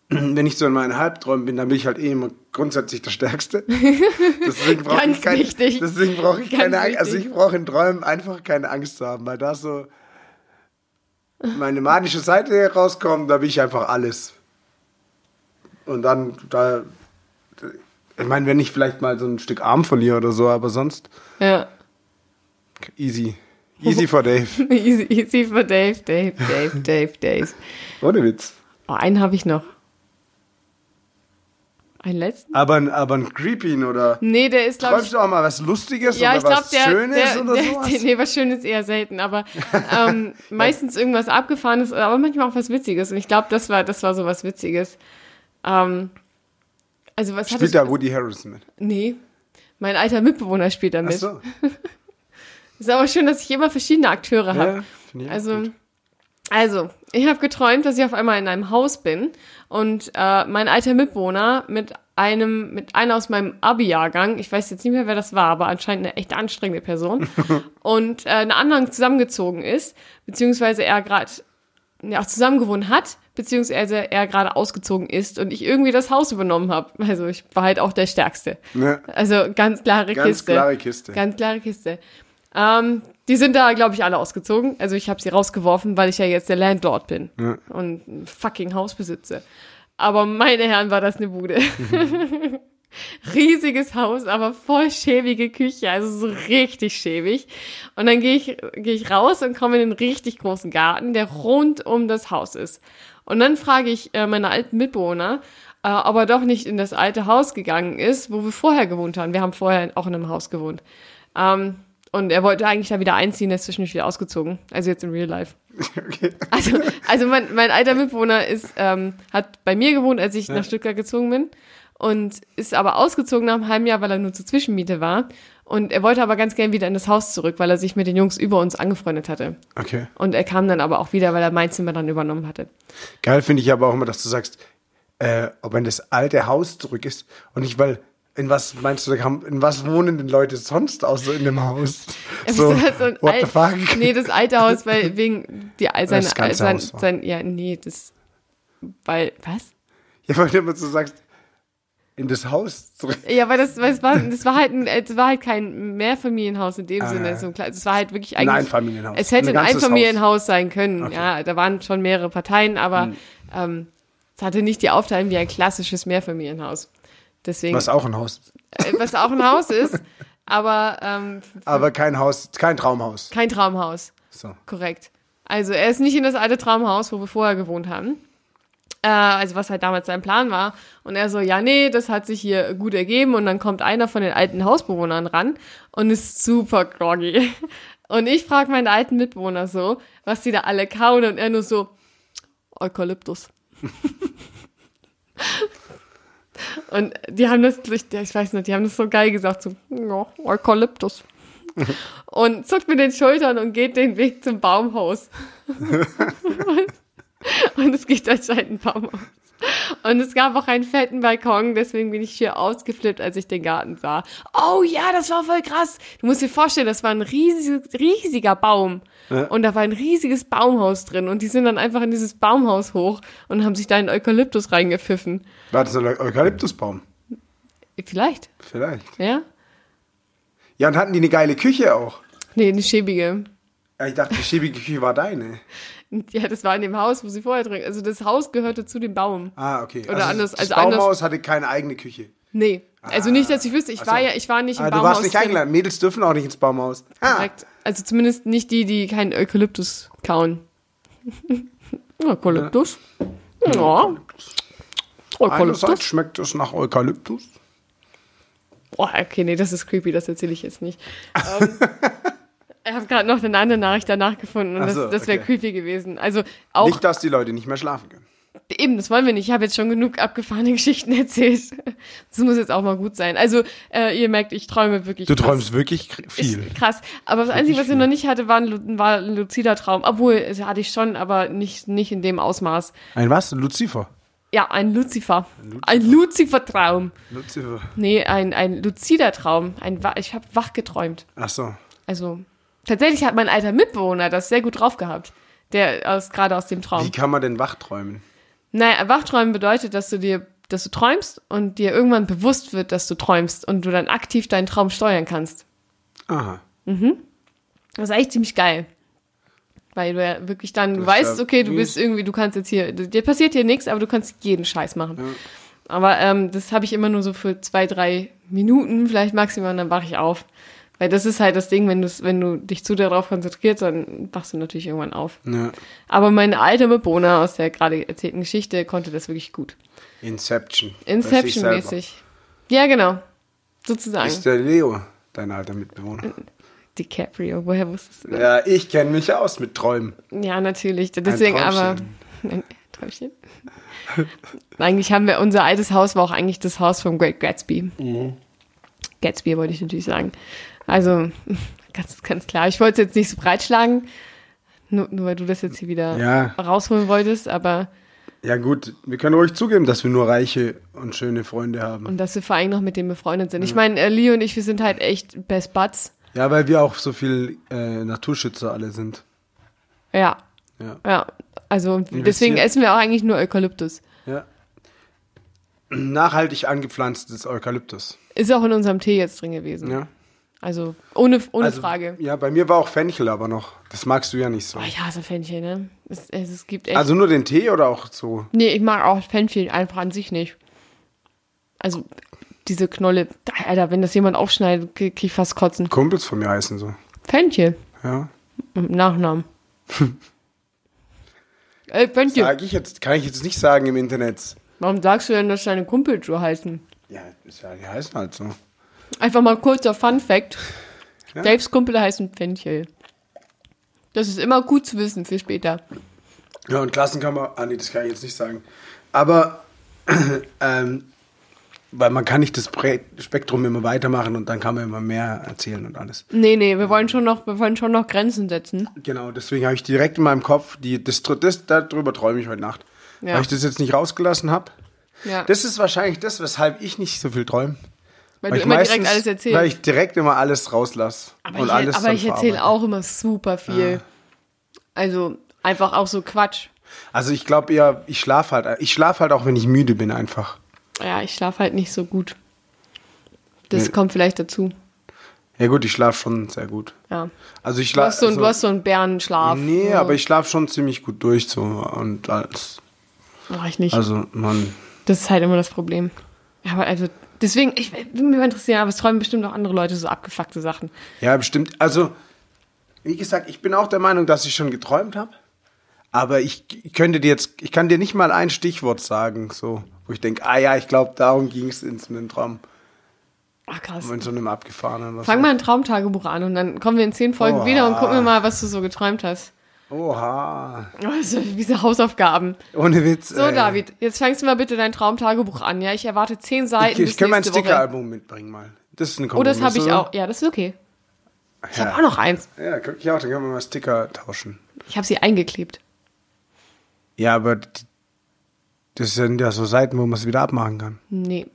wenn ich so in meinen Halbträumen bin, dann bin ich halt eh immer grundsätzlich der Stärkste. Deswegen brauche Ganz ich, kein, wichtig. deswegen brauche ich Ganz keine Angst. Also ich brauche in Träumen einfach keine Angst zu haben, weil da so meine manische Seite rauskommt, da bin ich einfach alles. Und dann, da, ich meine, wenn ich vielleicht mal so ein Stück Arm verliere oder so, aber sonst Ja. easy. Easy for Dave. easy, easy für Dave, Dave, Dave, Dave, Dave. Ohne Witz. Oh, einen habe ich noch. Einen letzten? Aber, ein- aber ein Creepy oder. Nee, der ist, glaube ich, Träumst du auch mal was Lustiges Ja, oder ich glaube, was der, Schönes der, oder der, sowas? der, nee, was Schönes eher selten, aber ähm, meistens irgendwas Abgefahrenes, aber manchmal auch was Witziges. Und ich glaube, das war, das war so was Witziges. Ähm, also was Spielt da Woody Harrison mit? Nee, mein alter Mitbewohner spielt da Ach mit. so. Ist aber schön, dass ich immer verschiedene Akteure habe. Ja, Also, gut. also, ich habe geträumt, dass ich auf einmal in einem Haus bin und äh, mein alter Mitbewohner mit einem, mit einer aus meinem Abi-Jahrgang, ich weiß jetzt nicht mehr, wer das war, aber anscheinend eine echt anstrengende Person, und äh, eine anderen zusammengezogen ist, beziehungsweise er gerade ja, auch zusammengewohnt hat, beziehungsweise er gerade ausgezogen ist und ich irgendwie das Haus übernommen habe. Also ich war halt auch der Stärkste. Ne? Also ganz klare Ganz Kiste. klare Kiste. Ganz klare Kiste. Ähm, die sind da, glaube ich, alle ausgezogen. Also ich habe sie rausgeworfen, weil ich ja jetzt der Landlord bin Ja. und ein fucking Haus besitze. Aber meine Herren, war das eine Bude. Riesiges Haus, aber voll schäbige Küche, also so richtig schäbig. Und dann gehe ich, gehe ich raus und komme in den richtig großen Garten, der rund um das Haus ist. Und dann frage ich äh, meine alten Mitbewohner, äh, ob er doch nicht in das alte Haus gegangen ist, wo wir vorher gewohnt haben. Wir haben vorher auch in einem Haus gewohnt. Ähm, und er wollte eigentlich da wieder einziehen, er ist zwischendurch wieder ausgezogen. Also jetzt in Real Life. Okay. Also, also mein, mein alter Mitbewohner ist, ähm, hat bei mir gewohnt, als ich nach Stuttgart gezogen bin. Und ist aber ausgezogen nach einem halben Jahr, weil er nur zur Zwischenmiete war. Und er wollte aber ganz gern wieder in das Haus zurück, weil er sich mit den Jungs über uns angefreundet hatte. okay. Und er kam dann aber auch wieder, weil er mein Zimmer dann übernommen hatte. Geil finde ich aber auch immer, dass du sagst, äh, ob er in das alte Haus zurück ist und nicht, weil in was meinst du, in was wohnen denn Leute sonst außer in dem Haus? So, halt so what ein the fuck? Nee, das alte Haus, weil wegen die seine, Das sein, Haus sein, ja, nee, das, weil, was? Ja, weil du immer so sagst, in das Haus zurück. Ja, weil das, weil es war, das war halt, ein, es war halt kein Mehrfamilienhaus in dem Ah, Sinne, so ein kleines, es war halt wirklich Ein eigentlich. Einfamilienhaus. Es hätte ein ganzes Einfamilienhaus sein können. Okay. Hm. Ja, da waren schon mehrere Parteien, aber ähm, es hatte nicht die Aufteilung wie ein klassisches Mehrfamilienhaus. Deswegen, Was auch ein Haus ist. äh, was auch ein Haus ist, aber ähm, Aber kein Haus, kein Traumhaus. kein Traumhaus. So. Korrekt. Also er ist nicht in das alte Traumhaus, wo wir vorher gewohnt haben. Äh, also was halt damals sein Plan war. Und er so, ja, nee, das hat sich hier gut ergeben. Und dann kommt einer von den alten Hausbewohnern ran und ist super groggy. Und ich frage meinen alten Mitbewohner so, was die da alle kauen. Und er nur so, Eukalyptus. und die haben das, ich, ich weiß nicht, die haben das so geil gesagt, so, ja, Eukalyptus. und zuckt mit den Schultern und geht den Weg zum Baumhaus. und es geht anscheinend ein Baumhaus. Und es gab auch einen fetten Balkon, deswegen bin ich hier ausgeflippt, als ich den Garten sah. Oh ja, das war voll krass. Du musst dir vorstellen, das war ein riesig, riesiger Baum. Ja. Und da war ein riesiges Baumhaus drin. Und die sind dann einfach in dieses Baumhaus hoch und haben sich da in Eukalyptus reingepfiffen. War das ein Eu- Eukalyptusbaum? Vielleicht, Vielleicht. ja? Ja, und hatten die eine geile Küche auch? Nee, eine schäbige. Ja, ich dachte, die schäbige Küche war deine. Ja, das war in dem Haus, wo sie vorher drin. Also das Haus gehörte zu dem Baum. Ah, okay. Oder anders- Das also Baumhaus anders- hatte keine eigene Küche. Nee. Also nicht, dass ich wüsste, ich so. war ja, ich war nicht im Ah, du Baumhaus. warst nicht eingeladen. Mädels dürfen auch nicht ins Baumhaus. Ah, Korrekt. Also zumindest nicht die, die keinen Eukalyptus kauen. Eukalyptus? Ja. einerseits Eukalyptus? schmeckt es nach Eukalyptus. Oh, okay, nee, das ist creepy, das erzähle ich jetzt nicht. Ähm, ich habe gerade noch eine andere Nachricht danach gefunden und Ach das, so, das wäre okay. creepy gewesen. Also auch Nicht, dass die Leute nicht mehr schlafen können. Eben, das wollen wir nicht. Ich habe jetzt schon genug abgefahrene Geschichten erzählt. Das muss jetzt auch mal gut sein. Also, äh, ihr merkt, ich träume wirklich. Du krass. träumst wirklich viel. Ist krass. Aber das Einzige, was ich noch nicht hatte, war ein, war ein luzider Traum. Obwohl, das hatte ich schon, aber nicht, nicht in dem Ausmaß. Ein was? Lucifer. Ja, ein Lucifer. Ein Lucifer-Traum. Lucifer. Nee, ein, ein luzider Traum. Ein, ich habe wach geträumt. Ach so. Also, tatsächlich hat mein alter Mitbewohner das sehr gut drauf gehabt. Der aus, gerade aus dem Traum. Wie kann man denn wach träumen? Naja, Wachträumen bedeutet, dass du dir, dass du träumst und dir irgendwann bewusst wird, dass du träumst und du dann aktiv deinen Traum steuern kannst. Aha. Das ist eigentlich ziemlich geil. Weil du ja wirklich dann, Das weißt, ja okay, du bist irgendwie, du kannst jetzt hier, dir passiert hier nichts, aber du kannst jeden Scheiß machen. Aber ähm, das habe ich immer nur so für zwei, drei Minuten, vielleicht maximal, und dann wache ich auf. Weil das ist halt das Ding, wenn, wenn du dich zu darauf konzentrierst, dann wachst du natürlich irgendwann auf. Ja. Aber mein alter Mitbewohner aus der gerade erzählten Geschichte konnte das wirklich gut. Inception. Inception-mäßig. Ja, genau. Sozusagen. Ist der Leo dein alter Mitbewohner? DiCaprio, woher wusstest du das? Ja, ich kenne mich aus mit Träumen. Ja, natürlich. Deswegen aber. Träumchen. Ein Träumchen. eigentlich haben wir, unser altes Haus war auch eigentlich das Haus vom Great Gatsby. Mhm. Gatsby wollte ich natürlich sagen. Also, ganz, ganz klar. Ich wollte es jetzt nicht so breitschlagen, nur, nur weil du das jetzt hier wieder Ja. rausholen wolltest, aber Ja gut, wir können ruhig zugeben, dass wir nur reiche und schöne Freunde haben. und dass wir vor allem noch mit dem befreundet sind. Ich meine, äh, Lee und ich, wir sind halt echt Best Buds. Ja, weil wir auch so viel äh, Naturschützer alle sind. Ja, Ja. ja. Also deswegen Investieren. essen wir auch eigentlich nur Eukalyptus. ja. Nachhaltig angepflanztes Eukalyptus. Ist auch in unserem Tee jetzt drin gewesen. Ja. Also ohne, ohne also, Frage. Ja, bei mir war auch Fenchel aber noch. Das magst du ja nicht so. Oh, ich hasse Fenchel, ne? Es, es, es gibt echt. Also nur den Tee oder auch so? nee, ich mag auch Fenchel einfach an sich nicht. Also diese Knolle, Alter, wenn das jemand aufschneidet, krieg ich fast kotzen. Kumpels von mir heißen so. Fenchel, Ja. Nachnamen. Ey, Fenchel, Sag ich jetzt, kann ich jetzt nicht sagen im Internet. warum sagst du denn, dass deine Kumpel so heißen? Ja, die heißen halt so. Einfach mal kurzer Fun Fact. Ja. Daves Kumpel heißen Fenchel. Das ist immer gut zu wissen für später. Ja, und Klassenkammer, ah nee, das kann ich jetzt nicht sagen. Aber, ähm, weil man kann nicht das Spektrum immer weitermachen und dann kann man immer mehr erzählen und alles. Nee, nee, wir wollen schon noch, wir wollen schon noch Grenzen setzen. Genau, deswegen habe ich direkt in meinem Kopf, die, das, das, darüber träume ich heute Nacht. Ja. Weil ich das jetzt nicht rausgelassen habe. Ja. Das ist wahrscheinlich das, weshalb ich nicht so viel träume. Weil du ich immer direkt alles erzählst. Weil ich direkt immer alles rauslasse. aber und ich, alles aber ich erzähle auch immer super viel. Also einfach auch so Quatsch. Also ich glaube eher, ich schlafe halt. Ich schlafe halt auch, wenn ich müde bin einfach. Ja, ich schlafe halt nicht so gut. Das Nee. kommt vielleicht dazu. Ja gut, ich schlafe schon sehr gut. Ja. Also ich Du hast so, schlafe. du hast so einen Bärenschlaf. nee, ja. aber ich schlafe schon ziemlich gut durch so und alles. Mach ich nicht. Also man. Das ist halt immer das Problem. Ja, aber also, deswegen, ich würde mich interessieren, aber es träumen bestimmt auch andere Leute so abgefuckte Sachen. Ja, bestimmt. Also Wie gesagt, ich bin auch der Meinung, dass ich schon geträumt habe. Aber ich könnte dir jetzt, ich kann dir nicht mal ein Stichwort sagen, so, wo ich denke, ah ja, ich glaube, darum ging es in so einem Traum, Ach krass. in so einem abgefahrenen. Fang so. mal ein Traumtagebuch an und dann kommen wir in zehn Folgen Oha. wieder und gucken wir mal, was du so geträumt hast. Oha. Also, diese Hausaufgaben. Ohne Witz. So, ey. David, jetzt fängst du mal bitte dein Traumtagebuch an, ja? Ich erwarte zehn Seiten Ich, ich kann mein. Stickeralbum mitbringen mal. Das ist ein Oh, das Kompromiss, habe ich auch. Ja, das ist okay. Ich Ja. habe auch noch eins. Ja, guck ich auch, dann können wir mal Sticker tauschen. Ich habe sie eingeklebt. Ja, aber das sind ja so Seiten, wo man es wieder abmachen kann. Nee.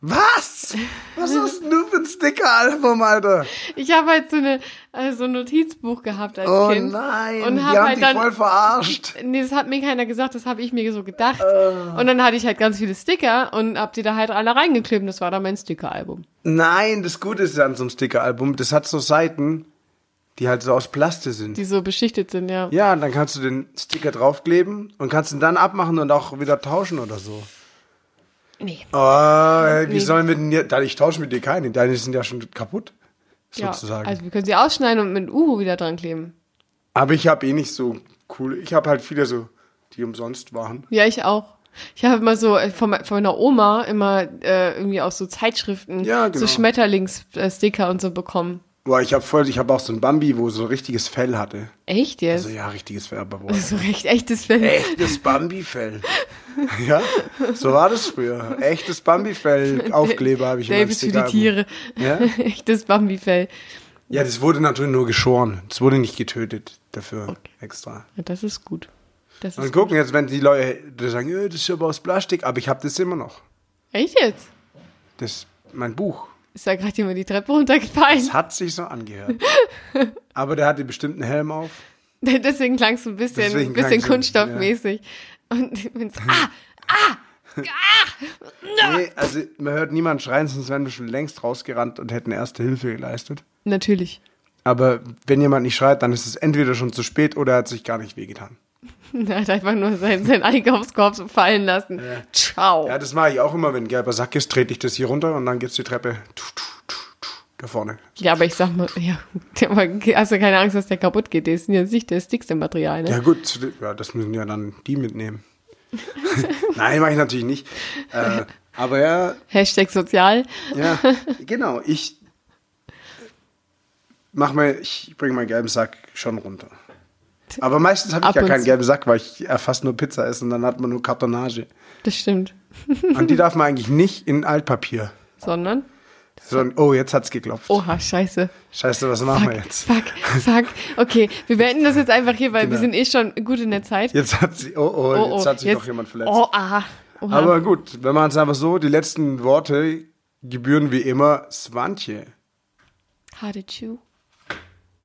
Was? Was hast denn du für ein Stickeralbum, Alter? Ich habe halt so, eine, äh, so ein Notizbuch gehabt als Oh Kind. nein, Und die hab haben halt dann- voll verarscht. Nee, das hat mir keiner gesagt, das habe ich mir so gedacht. Ah. Und dann hatte ich halt ganz viele Sticker und hab die da halt alle reingeklebt. Das war dann mein Stickeralbum. Nein, das Gute ist ja an so einem Stickeralbum, das hat so Seiten, die halt so aus Plaste sind. Die so beschichtet sind, ja. Ja, dann kannst du den Sticker draufkleben und kannst ihn dann abmachen und auch wieder tauschen oder so. Nee. Oh, wie Nee. sollen wir denn da- ich tausche mit dir keine, deine sind ja schon kaputt, Ja, sozusagen. also wir können sie ausschneiden und mit Uhu wieder dran kleben. Aber ich habe eh nicht so cool, ich habe halt viele so, die umsonst waren. Ja, ich auch. Ich habe immer so äh, von, me- von meiner Oma immer äh, irgendwie aus so Zeitschriften Ja, genau. so Schmetterlingssticker und so bekommen. Boah, ich habe voll, ich habe auch so ein Bambi, wo so ein richtiges Fell hatte. Echt jetzt? Also ja, richtiges Fell, aber wo so recht echtes Fell. Echtes Bambi-Fell. ja, so war das früher. Echtes Bambi-Fell, Aufkleber habe ich Davis für die. Tiere. Ja? Echtes Bambi-Fell. ja, das wurde natürlich nur geschoren. Das wurde nicht getötet dafür extra. Ja, das ist gut. Das Und ist gucken jetzt, wenn die Leute sagen, "Ja, das ist aber aus Plastik, aber ich habe das immer noch. Echt jetzt? Das ist mein Buch. Ist da gerade jemand die Treppe runtergefallen? Es hat sich so angehört. aber der hatte bestimmt einen Helm auf. Deswegen klang es ein bisschen, Deswegen bisschen kunststoffmäßig. Und wenn's, ah, Nee, also man hört niemanden schreien, sonst wären wir schon längst rausgerannt und hätten erste Hilfe geleistet. natürlich. Aber wenn jemand nicht schreit, dann ist es entweder schon zu spät oder er hat sich gar nicht wehgetan. Er hat einfach nur seinen, seinen Einkaufskorb so fallen lassen. Ciao. Ja, das mache ich auch immer, wenn ein gelber Sack ist, trete ich das hier runter und dann geht's die Treppe da vorne. Ja, aber ich sag mal, ja, aber hast du keine Angst, dass der kaputt geht? Der ist ja nicht das dickste Material, ne? Ja gut, ja, das müssen ja dann die mitnehmen. Nein, mache ich natürlich nicht. Äh, aber ja, Hashtag sozial. ja, genau, ich mach mal, ich bringe meinen gelben Sack schon runter. Aber meistens habe ich ja keinen gelben Sack, weil ich erst nur Pizza esse und dann hat man nur Kartonage. Das stimmt. Und die darf man eigentlich nicht in Altpapier. Sondern, Sondern, oh, jetzt hat's geklopft. oha, scheiße. Scheiße, was machen Fuck, wir jetzt? fuck, fuck. Okay, wir beenden das jetzt einfach hier, weil wir Genau. sind eh schon gut in der Zeit. Jetzt hat sie, oh, oh, jetzt hat sich doch jemand verletzt. Oh, aha. Oha. Aber gut, wenn man es einfach so, die letzten Worte gebühren wie immer Swantje. How did you?